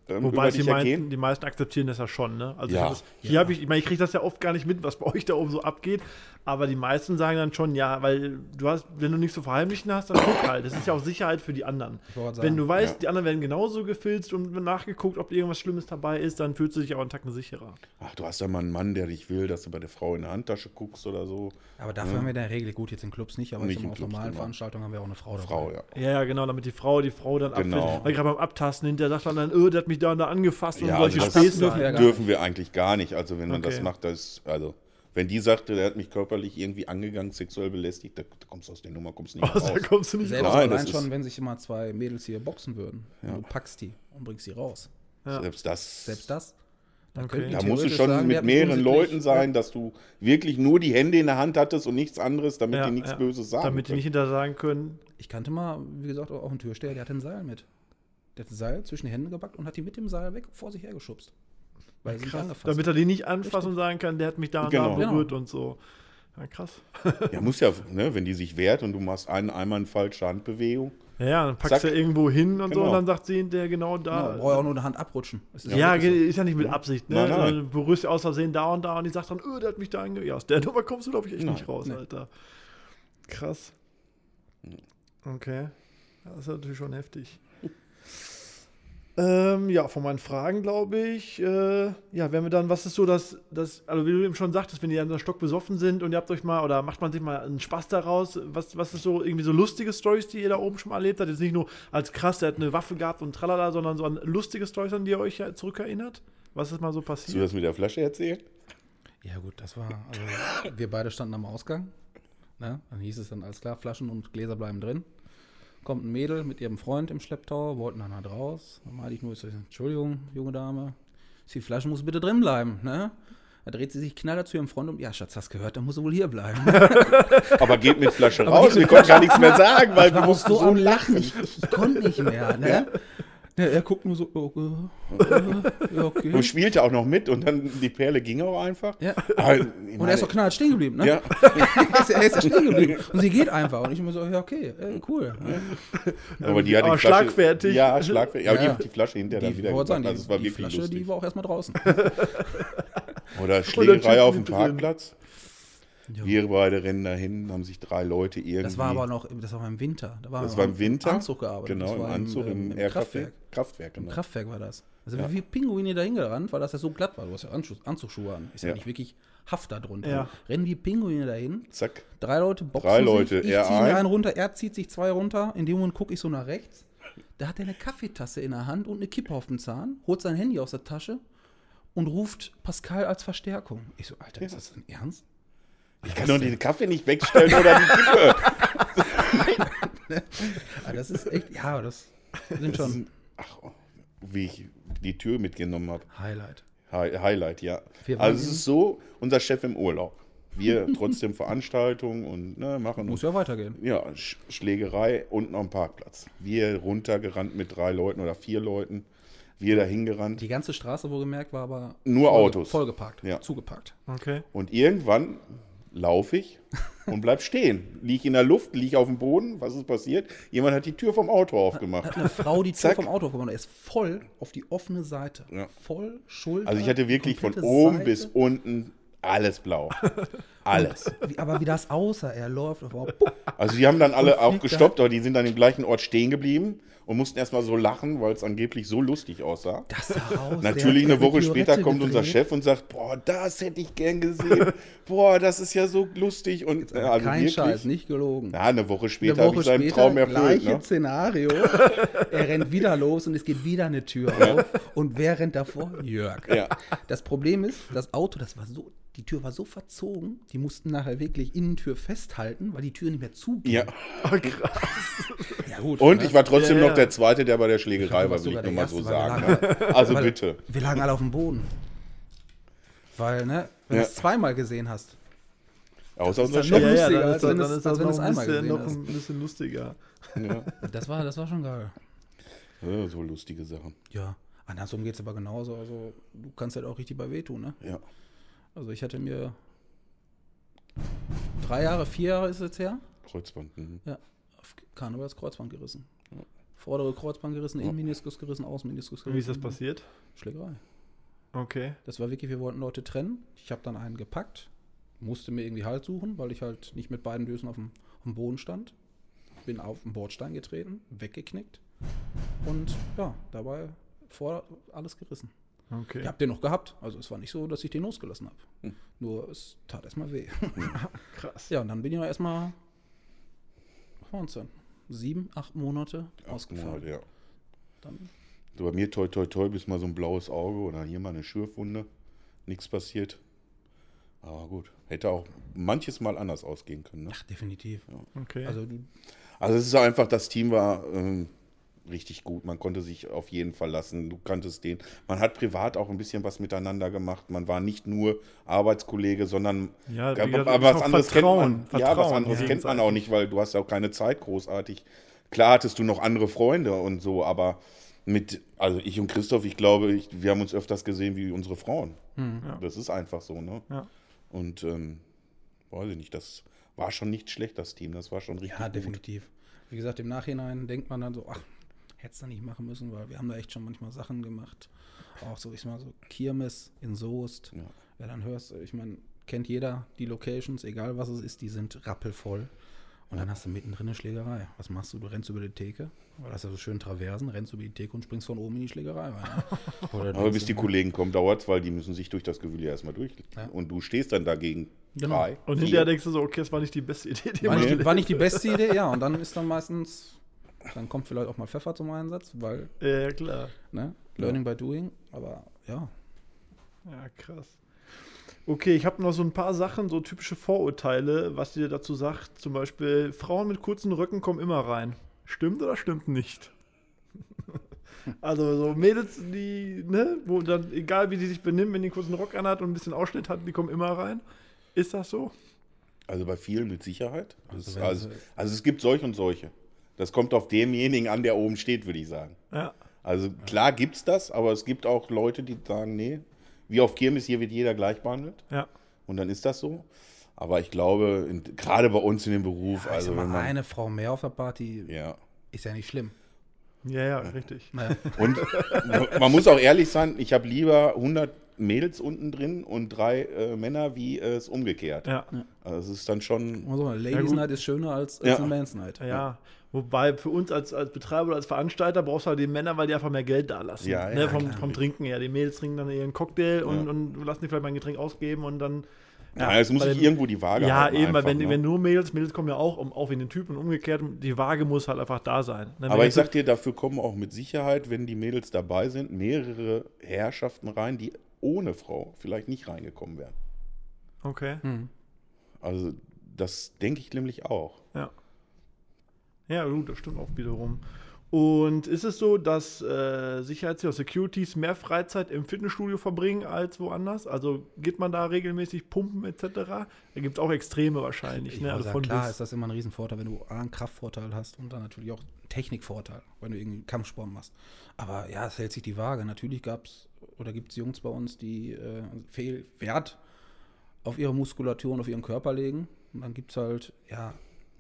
ähm, Wobei die meisten, die meisten akzeptieren das ja schon, ne? Also Ja. das, hier habe ich, ich meine, ich kriege das ja oft gar nicht mit, was bei euch da oben so abgeht, aber die meisten sagen dann schon, ja, weil du hast, wenn du nichts zu verheimlichen hast, dann guck halt. Das ist ja auch Sicherheit für die anderen. Wenn du weißt, ja. die anderen werden genauso gefilzt und nachgeguckt, ob irgendwas Schlimmes dabei ist, dann fühlst du dich auch einen Tacken sicherer. Ach, du hast ja mal einen Mann, der dich will, dass du bei der Frau in der Handtasche guckst oder so. Aber dafür haben wir in der Regel, gut, jetzt in Clubs nicht, aber Nicht in auf Clubs, normalen genau. Veranstaltungen haben wir auch eine Frau dabei. Frau, ja. Ja, ja, genau, damit die Frau die Frau dann Genau. abfällt. Weil gerade beim Abtasten hinterher sagt dann, dann öh, der hat mich da und da angefasst und Ja, solche also das Späße. dürfen wir dürfen wir eigentlich gar nicht. Also wenn man Okay. das macht, das also wenn die sagte, der hat mich körperlich irgendwie angegangen, sexuell belästigt, da kommst du aus der Nummer, kommst nicht raus. da kommst du nicht Selbst raus. Nein, allein das schon, ist- wenn sich immer zwei Mädels hier boxen würden. Ja. Und du packst die und bringst sie raus. Ja. Selbst das. Selbst das. Okay. Da musst du schon sagen, mit mehreren Leuten sein, dass du wirklich nur die Hände in der Hand hattest und nichts anderes, damit Ja, die nichts ja. Böses sagen. Damit die nicht hinterher sagen können, Ich kannte mal, wie gesagt, auch einen Türsteher, der hatte ein Seil mit. Der hat ein Seil zwischen die Hände gepackt und hat die mit dem Seil weg vor sich hergeschubst. Weil sie nicht angefasst damit er die nicht anfassen und sagen kann, der hat mich da und Genau. da berührt Genau. und so. Ja, krass. Ja, muss ja, ne, wenn die sich wehrt und du machst einen, einmal eine falsche Handbewegung. Ja, ja, dann packst Zack. du irgendwo hin und so Genau. und dann sagt sie hinterher genau da. Genau, braucht ja auch nur eine Hand abrutschen. Ist ja, so. ist ja nicht mit Absicht, ne? Nein, nein. Du berührst aus Versehen da und da und die sagt dann, öh, der hat mich da ange... Ja, aus der Nummer kommst du, glaube ich, echt Nein, nicht raus, nee. Alter. Krass. Okay. Ja, Das ist natürlich schon heftig. Ähm, ja, von meinen Fragen glaube ich, äh, ja, wenn wir dann, was ist so das, das, also wie du eben schon sagtest, wenn die dann so Stock besoffen sind und ihr habt euch mal, oder macht man sich mal einen Spaß daraus, was, was ist so irgendwie so lustige Stories, die ihr da oben schon mal erlebt habt? Jetzt nicht nur als krass, der hat eine Waffe gehabt und tralala, sondern so an lustige Stories, an die ihr euch ja zurückerinnert? Was ist mal so Hast du passiert? das mit der Flasche erzählt? Ja, gut, das war. Also, wir beide standen am Ausgang. Ne? Dann hieß es dann, alles klar, Flaschen und Gläser bleiben drin. Kommt ein Mädel mit ihrem Freund im Schlepptau, wollten dann halt raus. Dann meinte ich nur, ich Entschuldigung, junge Dame, die Flasche muss bitte drin bleiben. Ne? Da dreht sie sich knaller zu ihrem Freund um. Ja, Schatz, hast gehört, dann muss sie wohl hier bleiben. Aber geht mit Flasche raus, wir konnten gar nichts mehr sagen, weil Ich wir mussten so so am lachen. Lachen. Ich, ich konnte nicht mehr. Ne? Ja, er guckt nur so, oh, äh, äh, ja, okay. Und spielte auch noch mit und dann die Perle ging auch einfach. Ja. Aber, Und er ist doch knallhart stehen geblieben, ne? Ja, er, ist, er ist ja stehen geblieben. Und sie geht einfach. Und ich immer so, ja, okay, äh, cool. aber die hat die Flasche, schlagfertig. Ja, schlagfertig. Aber Ja. die, die Flasche hinterher dann Die, wieder sagen, die, Also es war die wirklich Flasche, lustig. die war auch erstmal draußen. Oder Schlägerei auf dem mit Parkplatz. Wir beide rennen dahin, haben sich drei Leute irgendwie. Das war aber noch, das war im Winter. Da war das wir war im Winter. Anzug gearbeitet. Genau, Das im Anzug, im, ähm, Airkraftwerk. Kraftwerk, Im genau. Kraftwerk war das. Also Ja. wie Pinguine da hingerannt, weil das ja so glatt war. Du hast ja Anzug, Anzugsschuhe an. Ist ja, Ja. nicht wirklich Haft da drunter. Ja. Rennen wie Pinguine dahin. Zack. Drei Leute boxen Drei Leute, sich. Ich er ziehe ein. einen runter, er zieht sich zwei runter. In dem Moment gucke ich so nach rechts. Da hat er eine Kaffeetasse in der Hand und eine Kippe auf dem Zahn, holt sein Handy aus der Tasche und ruft Pascal als Verstärkung. Ich so, Alter, ist das denn ernst? Ich kann doch den Kaffee nicht wegstellen oder die Kippe. Ah, das ist echt, ja, das sind Das schon ist- Ach, wie ich die Tür mitgenommen habe. Highlight. Hi Highlight, ja. Also es ist so, unser Chef im Urlaub. Wir trotzdem Veranstaltungen und ne, machen Muss ja weitergehen. ja, Sch Schlägerei unten am Parkplatz. Wir runtergerannt mit drei Leuten oder vier Leuten. Wir dahin gerannt. Die ganze Straße, wohlgemerkt, war aber Nur vollge- Autos. vollgeparkt, Ja. zugepackt. Okay. Und irgendwann laufe ich und bleib stehen. Lieg in der Luft, lieg auf dem Boden. Was ist passiert? Jemand hat die Tür vom Auto aufgemacht. Hat eine Frau die Tür vom Auto aufgemacht. Er ist voll auf die offene Seite. Ja. Voll Schulter. Also ich hatte wirklich von oben Seite. bis unten alles blau. Alles. Aber wie das aussah, er läuft. auf- pup, Also die haben dann alle auch gestoppt, aber die sind dann im gleichen Ort stehen geblieben und mussten erstmal so lachen, weil es angeblich so lustig aussah. Das sah aus. Natürlich eine Woche Pirouette später kommt unser gedreht. Chef und sagt, boah, das hätte ich gern gesehen. boah, das ist ja so lustig. Und äh, also Kein wirklich, Scheiß, nicht gelogen. Ja, eine Woche später habe ich seinen später, Traum erfüllt. gleiche Ne? Szenario. er rennt wieder los und es geht wieder eine Tür auf. Und wer rennt davor? Jörg. Ja. Das Problem ist, das Auto, das war so, die Tür war so verzogen, die mussten nachher wirklich Innentür festhalten, weil die Tür nicht mehr zuging. Ja. Oh, krass. Ja, gut. Und ne? ich war trotzdem Ja, ja. noch der Zweite, der bei der Schlägerei war, will ich nur mal so sagen. ne? Also Weil bitte. Wir lagen alle auf dem Boden. Weil, ne, wenn Ja. du es zweimal gesehen hast, Außer unser dann Chef. Ja, ja, dann ist, das, wenn dann es- ist als das wenn noch es ein einmal bisschen, gesehen noch ein bisschen lustiger. Ja. das war, das war schon geil. Ja, so lustige Sachen. Ja, andersrum geht es aber genauso. Also, du kannst halt auch richtig bei wehtun, ne? Ja. Also, ich hatte mir drei Jahre, vier Jahre ist es jetzt her, Kreuzband. mhm. ja, auf Karneval das Kreuzband gerissen. Vordere Kreuzband gerissen, Innenmeniskus gerissen, Außenmeniskus gerissen. Wie ist das passiert? Schlägerei. Okay. Das war wirklich, wir wollten Leute trennen. Ich habe dann einen gepackt, musste mir irgendwie Halt suchen, weil ich halt nicht mit beiden Düsen auf dem, auf dem Boden stand. Bin auf den Bordstein getreten, weggeknickt und ja, dabei vor alles gerissen. Okay. Ich habe den noch gehabt, also es war nicht so, dass ich den losgelassen habe. Nur es tat erstmal weh. Krass. ja, und dann bin ich noch erstmal, was waren es denn? Sieben, acht Monate Acht ausgefallen. Monate, ja. Dann, So bei mir toi toi toi bis mal so ein blaues Auge oder hier mal eine Schürfwunde. Nichts passiert. Aber gut, hätte auch manches Mal anders ausgehen können. Ne? ach, definitiv. Okay. Also Also es ist einfach, das Team war ähm, richtig gut. Man konnte sich auf jeden verlassen. Du kanntest den. Man hat privat auch ein bisschen was miteinander gemacht. Man war nicht nur Arbeitskollege, sondern Ja, wie aber, was anderes Vertrauen. kennt man. Ja, was Vertrauen anderes kennt man auch nicht, weil du hast auch keine Zeit großartig. Klar hattest du noch andere Freunde und so, aber mit, also ich und Christoph, ich glaube, ich, wir haben uns öfters gesehen wie unsere Frauen. Ja. Das ist einfach so, ne? Ja. Und ähm, weiß ich nicht, das war schon nicht schlecht, das Team. Das war schon richtig Ja, gut. definitiv. Wie gesagt, im Nachhinein denkt man dann so, ach, hättest du nicht machen müssen, weil wir haben da echt schon manchmal Sachen gemacht. Auch so, ich sag mal so, Kirmes in Soest. Ja. Wer dann hörst, ich meine, kennt jeder die Locations, egal was es ist, die sind rappelvoll. Und dann hast du mittendrin eine Schlägerei. Was machst du? Du rennst über die Theke, weil das ja so schön Traversen, rennst über die Theke und springst von oben in die Schlägerei rein. Oder Aber bis du, die Kollegen kommen, dauert es, weil die müssen sich durch das Gewühl ja erstmal durch. Ja. Und du stehst dann dagegen Genau. drei. Und hinterher denkst du so, okay, das war nicht die beste Idee, die War nicht, die, war nicht die beste Idee, ja. Und dann ist dann meistens, dann kommt vielleicht auch mal Pfeffer zum Einsatz, weil, Ja, ja, klar. ne, Learning by doing, aber ja. Ja, krass. Okay, ich habe noch so ein paar Sachen, so typische Vorurteile, was ihr dazu sagt. Zum Beispiel, Frauen mit kurzen Röcken kommen immer rein. Stimmt oder stimmt nicht? also so Mädels, die, ne, wo dann, egal wie die sich benehmen, wenn die einen kurzen Rock anhat und ein bisschen Ausschnitt hat, die kommen immer rein. Ist das so? Also bei vielen mit Sicherheit. Also Also, also es gibt solche und solche. Das kommt auf demjenigen an, der oben steht, würde ich sagen. Ja. Also klar gibt's das, aber es gibt auch Leute, die sagen, nee, wie auf Kirmes, hier wird jeder gleich behandelt. Ja. Und dann ist das so. Aber ich glaube, in, gerade bei uns in dem Beruf, Ich also wenn man, eine Frau mehr auf der Party ja. ist ja nicht schlimm. Ja, ja, richtig. Naja, Und man muss auch ehrlich sein, ich habe lieber 100 Mädels unten drin und drei äh, Männer, wie äh, es umgekehrt. Ja. Also es ist dann schon, also eine Ja, Ladies gut. Night ist schöner als, als Ja. eine Man's Night. Ja. Wobei für uns als, als Betreiber oder als Veranstalter brauchst du halt die Männer, weil die einfach mehr Geld da lassen. Ja, ne, ja, vom, vom Trinken her. Die Mädels trinken dann ihren Cocktail und, Ja. und lassen die vielleicht mal ein Getränk ausgeben und dann. ja, es muss sich irgendwo die Waage Ja, halten eben, weil wenn, ne? wenn nur Mädels, Mädels kommen ja auch, um, auch in den Typen und umgekehrt, die Waage muss halt einfach da sein. Ne, wenn Aber ich sag dir, dafür kommen auch mit Sicherheit, wenn die Mädels dabei sind, mehrere Herrschaften rein, die ohne Frau vielleicht nicht reingekommen wären. Okay, Hm. Also das denke ich nämlich auch. ja. Ja, gut, das stimmt auch wiederum. Und ist es so, dass äh, Sicherheits- oder Securities mehr Freizeit im Fitnessstudio verbringen als woanders? Also geht man da regelmäßig pumpen etc.? Da gibt es auch Extreme wahrscheinlich. Ich Ne? Also sagen, von klar ist das immer ein Riesenvorteil, wenn du einen Kraftvorteil hast und dann natürlich auch einen Technikvorteil, wenn du irgendwie Kampfsport machst. Aber ja, es hält sich die Waage. Natürlich gab es oder gibt es Jungs bei uns, die äh, viel Wert auf ihre Muskulatur und auf ihren Körper legen. Und dann gibt es halt, ja,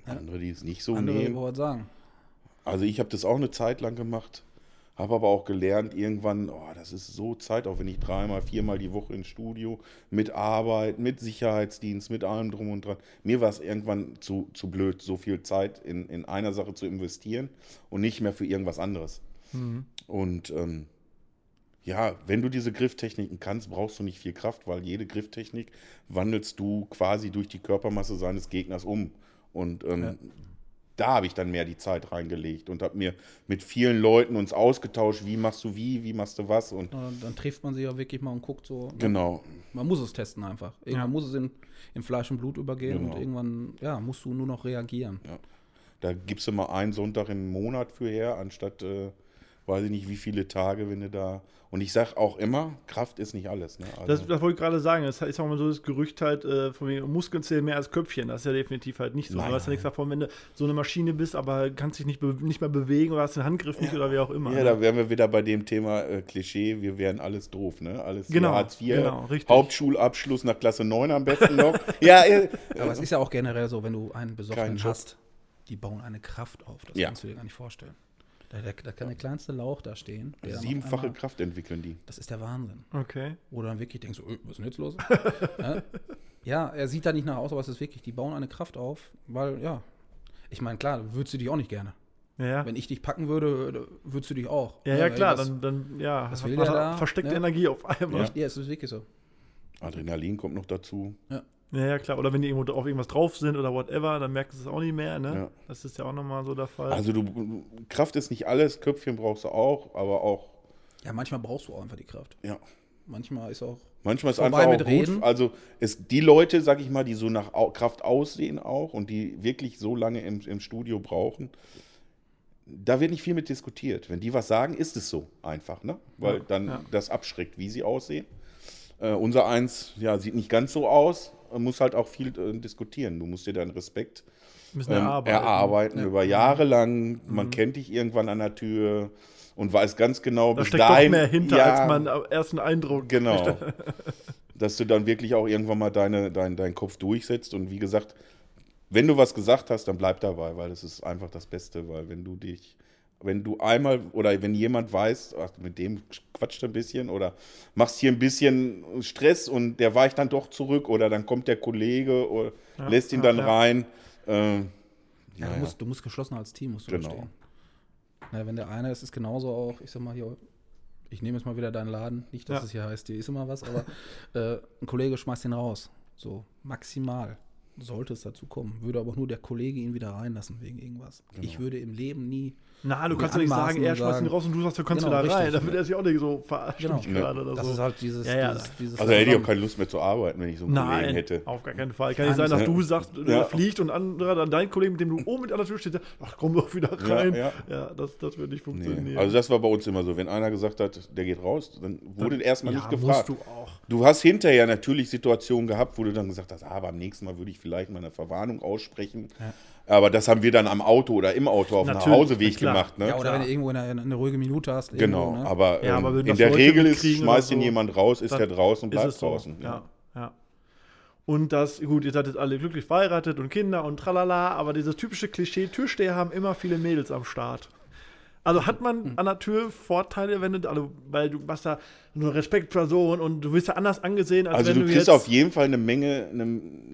Andere, die es nicht so andere, nehmen. wo wir sagen. Also ich habe das auch eine Zeit lang gemacht, habe aber auch gelernt, irgendwann, oh, das ist so zeitaufwendig, dreimal, viermal die Woche ins Studio, mit Arbeit, mit Sicherheitsdienst, mit allem drum und dran. Mir war es irgendwann zu, zu blöd, so viel Zeit in, in einer Sache zu investieren und nicht mehr für irgendwas anderes. Und ähm, ja, wenn du diese Grifftechniken kannst, brauchst du nicht viel Kraft, weil jede Grifftechnik wandelst du quasi durch die Körpermasse seines Gegners um. Und ähm, Ja. Da habe ich dann mehr die Zeit reingelegt und habe mir mit vielen Leuten uns ausgetauscht, wie machst du wie, wie machst du was und Und dann trifft man sich ja wirklich mal und guckt so. genau. Man muss es testen einfach. Irgendwann Ja. muss es in, in Fleisch und Blut übergehen Genau. und irgendwann ja, musst du nur noch reagieren. Da gibst du mal einen Sonntag im Monat für her, anstatt, äh, weiß ich nicht, wie viele Tage, wenn du da. Und ich sage auch immer, Kraft ist nicht alles. Ne? Also, Das, das wollte ich gerade sagen. Das ist auch mal so das Gerücht halt, äh, von wegen Muskeln zählen mehr als Köpfchen. Das ist ja definitiv halt nicht so. Nein, du hast ja nichts davon, wenn du so eine Maschine bist, aber kannst dich nicht, nicht mehr bewegen oder hast den Handgriff nicht oder wie auch immer. ja, ne? da wären wir wieder bei dem Thema äh, Klischee, wir wären alles doof, ne? Alles Genau, Hartz IV, genau, richtig. Hauptschulabschluss nach Klasse 9 am besten noch. ja, äh, Aber es ist ja auch generell so, wenn du einen Besoffenen hast, die bauen eine Kraft auf. Das Ja. kannst du dir gar nicht vorstellen. Da, da, da kann der kleinste Lauch da stehen. auf siebenfache einmal- Kraft entwickeln die. Das ist der Wahnsinn. Okay. Wo du dann wirklich denkst, öh, was ist denn jetzt los? ja? ja, er sieht da nicht nach aus, aber es ist wirklich, die bauen eine Kraft auf, weil, ja, ich meine, klar, würdest du dich auch nicht gerne. Ja, ja. Wenn ich dich packen würde, würdest du dich auch. Ja, ja, ey, klar, was- dann, dann ja, was hat will man der da, versteckte ne? Energie auf einmal. Ja, es ist wirklich so. Adrenalin kommt noch dazu. Ja, ja, klar. Oder wenn die irgendwo auf irgendwas drauf sind oder whatever, dann merkst du es auch nicht mehr, ne? Ja. Das ist ja auch nochmal so der Fall. Also du Kraft ist nicht alles, Köpfchen brauchst du auch, aber auch, Ja, manchmal brauchst du auch einfach die Kraft. ja. Manchmal ist auch. Manchmal ist einfach mit auch gut. Reden. Also es, die Leute, sag ich mal, die so nach Kraft aussehen auch und die wirklich so lange im, im Studio brauchen, da wird nicht viel mit diskutiert. Wenn die was sagen, ist es so einfach, ne? Weil Ja, dann ja. das abschreckt, wie sie aussehen. Äh, unser eins, ja, sieht nicht ganz so aus, muss halt auch viel äh, diskutieren. Du musst dir deinen Respekt ähm, erarbeiten. erarbeiten über Jahre lang. Man kennt dich irgendwann an der Tür und weiß ganz genau, Da bis steckt doch dahin. mehr hinter, ja, als man am ersten Eindruck. Genau. Dass du dann wirklich auch irgendwann mal deine, dein, deinen Kopf durchsetzt. Und wie gesagt, wenn du was gesagt hast, dann bleib dabei, weil das ist einfach das Beste. Weil wenn du dich, wenn du einmal oder wenn jemand weiß, ach, mit dem quatscht ein bisschen oder machst hier ein bisschen Stress und der weicht dann doch zurück oder dann kommt der Kollege oder Ja, lässt ihn ja, dann ja. rein. Äh, Ja, du, musst, du musst geschlossen als Team musst du Genau. da stehen. Na, wenn der eine ist, ist genauso auch, ich sag mal hier, ich nehme jetzt mal wieder deinen Laden, nicht, dass Ja. es hier heißt, hier ist immer was, aber äh, ein Kollege schmeißt ihn raus. So, maximal sollte es dazu kommen. Würde aber nur der Kollege ihn wieder reinlassen wegen irgendwas. Genau. Ich würde im Leben nie. Na, du kannst ja nicht sagen, er schmeißt ihn raus und du sagst, du kannst Genau, wieder rein. richtig. Da wird er sich auch nicht so verarscht Genau. mich gerade oder Das so. ist halt dieses. Ja, ja. dieses, dieses also hätte ich auch keine Lust mehr zu arbeiten, wenn ich so einen Kollegen Nein, hätte. auf gar keinen Fall. Kann Kann nicht sein, dass du sagst, Ja. der fliegt und anderer dann dein Kollege, mit dem du oben mit an der Tür stehst, sagt, ach komm doch wieder Ja, rein. ja. Ja, das, das wird nicht funktionieren. Nee. Also das war bei uns immer so. Wenn einer gesagt hat, der geht raus, dann wurde erstmal ja, nicht gefragt. musst du auch. Du hast hinterher natürlich Situationen gehabt, wo du dann gesagt hast, ah, beim nächsten Mal würde ich vielleicht mal eine Verwarnung aussprechen. Aber das haben wir dann am Auto oder im Auto auf dem Nachhauseweg gemacht. Ne? Ja, oder klar. wenn du irgendwo eine, eine ruhige Minute hast. Genau, irgendwo, ne? aber, Ja, ähm, aber in der Leute Regel ist, schmeißt ihn so, jemand raus, ist der draußen und ist bleibt so. draußen. Ja, ja. Und das, gut, ihr seid jetzt alle glücklich verheiratet und Kinder und tralala, aber dieses typische Klischee, Türsteher haben immer viele Mädels am Start. Also hat man an der Tür Vorteile, wenn du, also, weil du warst da eine Respektperson und du wirst ja anders angesehen, als Also wenn du du, kriegst jetzt. auf jeden Fall eine Menge, eine,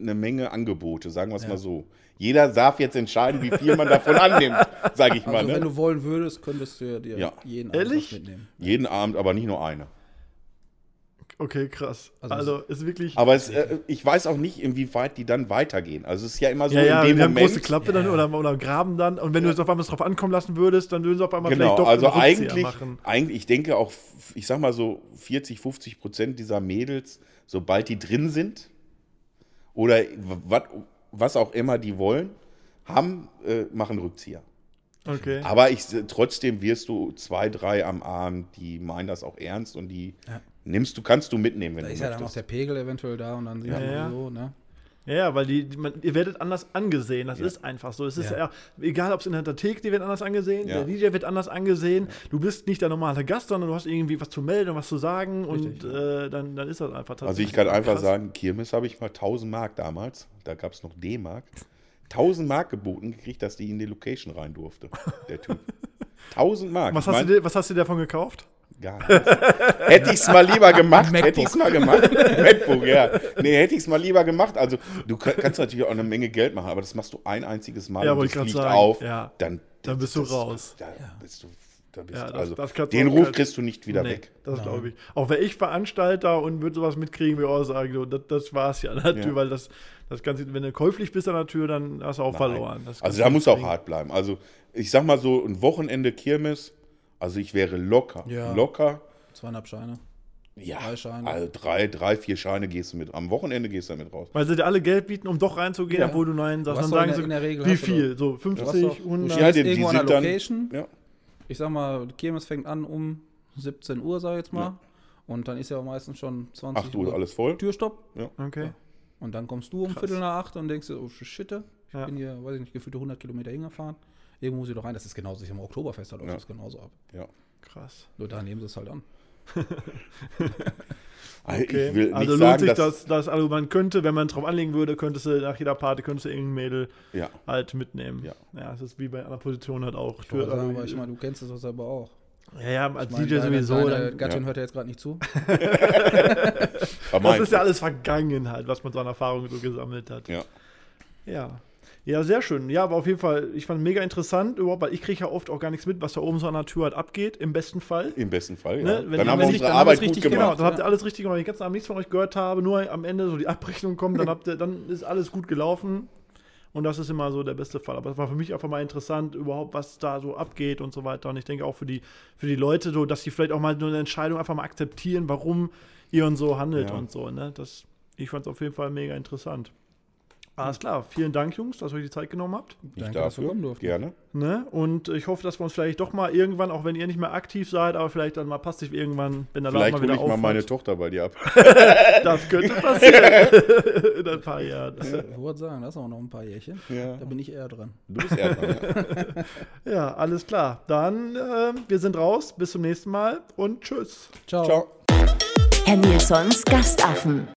eine Menge Angebote, sagen wir es mal so. Jeder darf jetzt entscheiden, wie viel man davon annimmt, sage ich mal. Also, Ne? wenn du wollen würdest, könntest du dir Ja. jeden Abend Ehrlich? was mitnehmen. Jeden Abend, aber nicht nur eine. Okay, krass. Also, Also ist wirklich. Aber es, äh, ich weiß auch nicht, inwieweit die dann weitergehen. Also es ist ja immer so ja, ja, in dem wir haben Moment. große Klappe dann Ja. oder, oder graben dann. Und wenn du jetzt auf einmal drauf ankommen lassen würdest, dann würden sie auf einmal Genau, vielleicht doch also einen Rückzieher eigentlich, machen. eigentlich, ich denke auch, ich sag mal so 40, 50 Prozent dieser Mädels, sobald die drin sind oder was, was auch immer die wollen, haben, äh, machen Rückzieher. Okay. Aber ich, trotzdem wirst du zwei, drei am Abend, die meinen das auch ernst und die Ja. Nimmst du, kannst du mitnehmen, wenn Da du ist ja dann auch möchtest. der Pegel eventuell da und dann sieht man Ja. so, ne? Ja, ja, weil die, die man, ihr werdet anders angesehen. Das Ja. ist einfach so. Es ist ja, Ja. egal, ob es in der Theke, die wird anders angesehen, Ja. der DJ wird anders angesehen. Du bist nicht der normale Gast, sondern du hast irgendwie was zu melden und was zu sagen Richtig, und äh, dann, dann ist das einfach Also ich kann einfach krass. sagen, Kirmes habe ich mal 1000 Mark damals, da gab es noch D-Mark, 1000 Mark geboten gekriegt, dass die in die Location rein durfte, der Typ. 1000 Mark. Was Ich hast, mein, du, was hast du dir davon gekauft? Gar nichts. hätte ich es mal lieber gemacht, hätte ich es mal gemacht. MacBook, ja. Nee, hätte ich es mal lieber gemacht. Also du ka- kannst natürlich auch eine Menge Geld machen, aber das machst du ein einziges Mal Ja, und das fliegt sagen, auf, ja. dann, Dann bist du raus. Da bist du, da bist Ja, das- also, das den Ruf kein- kriegst du nicht wieder Nee, weg. Das glaube ich. Auch wäre ich Veranstalter und würde sowas mitkriegen, würde ich auch sagen, so, das, das war's ja an der Ja. Tür, weil das, das Ganze, wenn du käuflich bist an der Tür, dann hast du auch Nein. verloren. Das Also da muss auch hart bleiben. Also ich sag mal so, ein Wochenende Kirmes, also ich wäre locker, Ja. locker. Zweieinhalb Scheine. Ja, Drei Scheine. also drei, drei, vier Scheine gehst du mit. Am Wochenende gehst du damit raus. Weil sie dir alle Geld bieten, um doch reinzugehen, Ja. obwohl du nein sagst. Dann sagen in der- sie, in der Regel wie viel? So Du hast 50, doch- 100? Ja, Ja, die- die irgendwo an sind der dann- Location. Ja. Ich sag mal, die Kirmes fängt an um 17 Uhr, sag ich jetzt mal. Ja. Und dann ist ja meistens schon 20 8 Uhr alles voll. Türstopp. Okay. Und dann kommst du um Viertel nach acht und denkst dir, oh shit, ich Ja. bin hier, weiß ich nicht, gefühlte 100 Kilometer hingefahren. Irgendwo muss ich doch rein. Das ist genauso, ich im Oktoberfest halt läuft Ja. das genauso ab. Ja. Krass. Nur da nehmen sie es halt an. Also Okay. Ich will nicht also lohnt sagen, sich dass, das, das, also man könnte, wenn man drauf anlegen würde, könntest du nach jeder Party könntest du irgendein Mädel Ja. halt mitnehmen. Ja. ja, es ist wie bei einer Position halt auch. Ich Also, sagen, aber ich meine, du kennst es doch selber auch. ja, ja, als Ich meine, DJ deine- sowieso. Deine Dann, Gattin Ja. hört ja jetzt gerade nicht zu. das ist ja alles Vergangenheit, was man so an Erfahrungen so gesammelt hat. Ja. Ja. Ja, sehr schön. Ja, aber auf jeden Fall, ich fand mega interessant überhaupt, weil ich kriege ja oft auch gar nichts mit, was da oben so an der Tür halt abgeht, im besten Fall. Im besten Fall, ja. Ne? Wenn- dann haben wir nicht, unsere Arbeit gut richtig gemacht. Genau, dann habt ihr alles richtig gemacht. Wenn ich den ganzen Abend nichts von euch gehört habe, nur am Ende so die Abrechnung kommt, dann, habt ihr, dann ist alles gut gelaufen. Und das ist immer so der beste Fall. Aber es war für mich einfach mal interessant, überhaupt, was da so abgeht und so weiter. Und ich denke auch für die, für die Leute, so, dass die vielleicht auch mal nur eine Entscheidung einfach mal akzeptieren, warum ihr und so handelt Ja. und so. Ne? Das, ich fand es auf jeden Fall mega interessant. Alles klar, vielen Dank, Jungs, dass ihr euch die Zeit genommen habt. Ich Danke, dass wir dafür, kommen durften. gerne. Ne? Und ich hoffe, dass wir uns vielleicht doch mal irgendwann, auch wenn ihr nicht mehr aktiv seid, aber vielleicht dann mal passiv irgendwann, wenn der Vielleicht mal hole ich mal meine Tochter bei dir ab. Das könnte passieren. In ein paar Jahren. Ich wollte sagen, das ist auch noch ein paar Jährchen. Ja. Da bin ich eher dran. Du bist eher dran. Ja. Ja, alles klar. Dann, äh, wir sind raus. Bis zum nächsten Mal und tschüss. Ciao. Ciao. Herr Nilsons Gastaffen.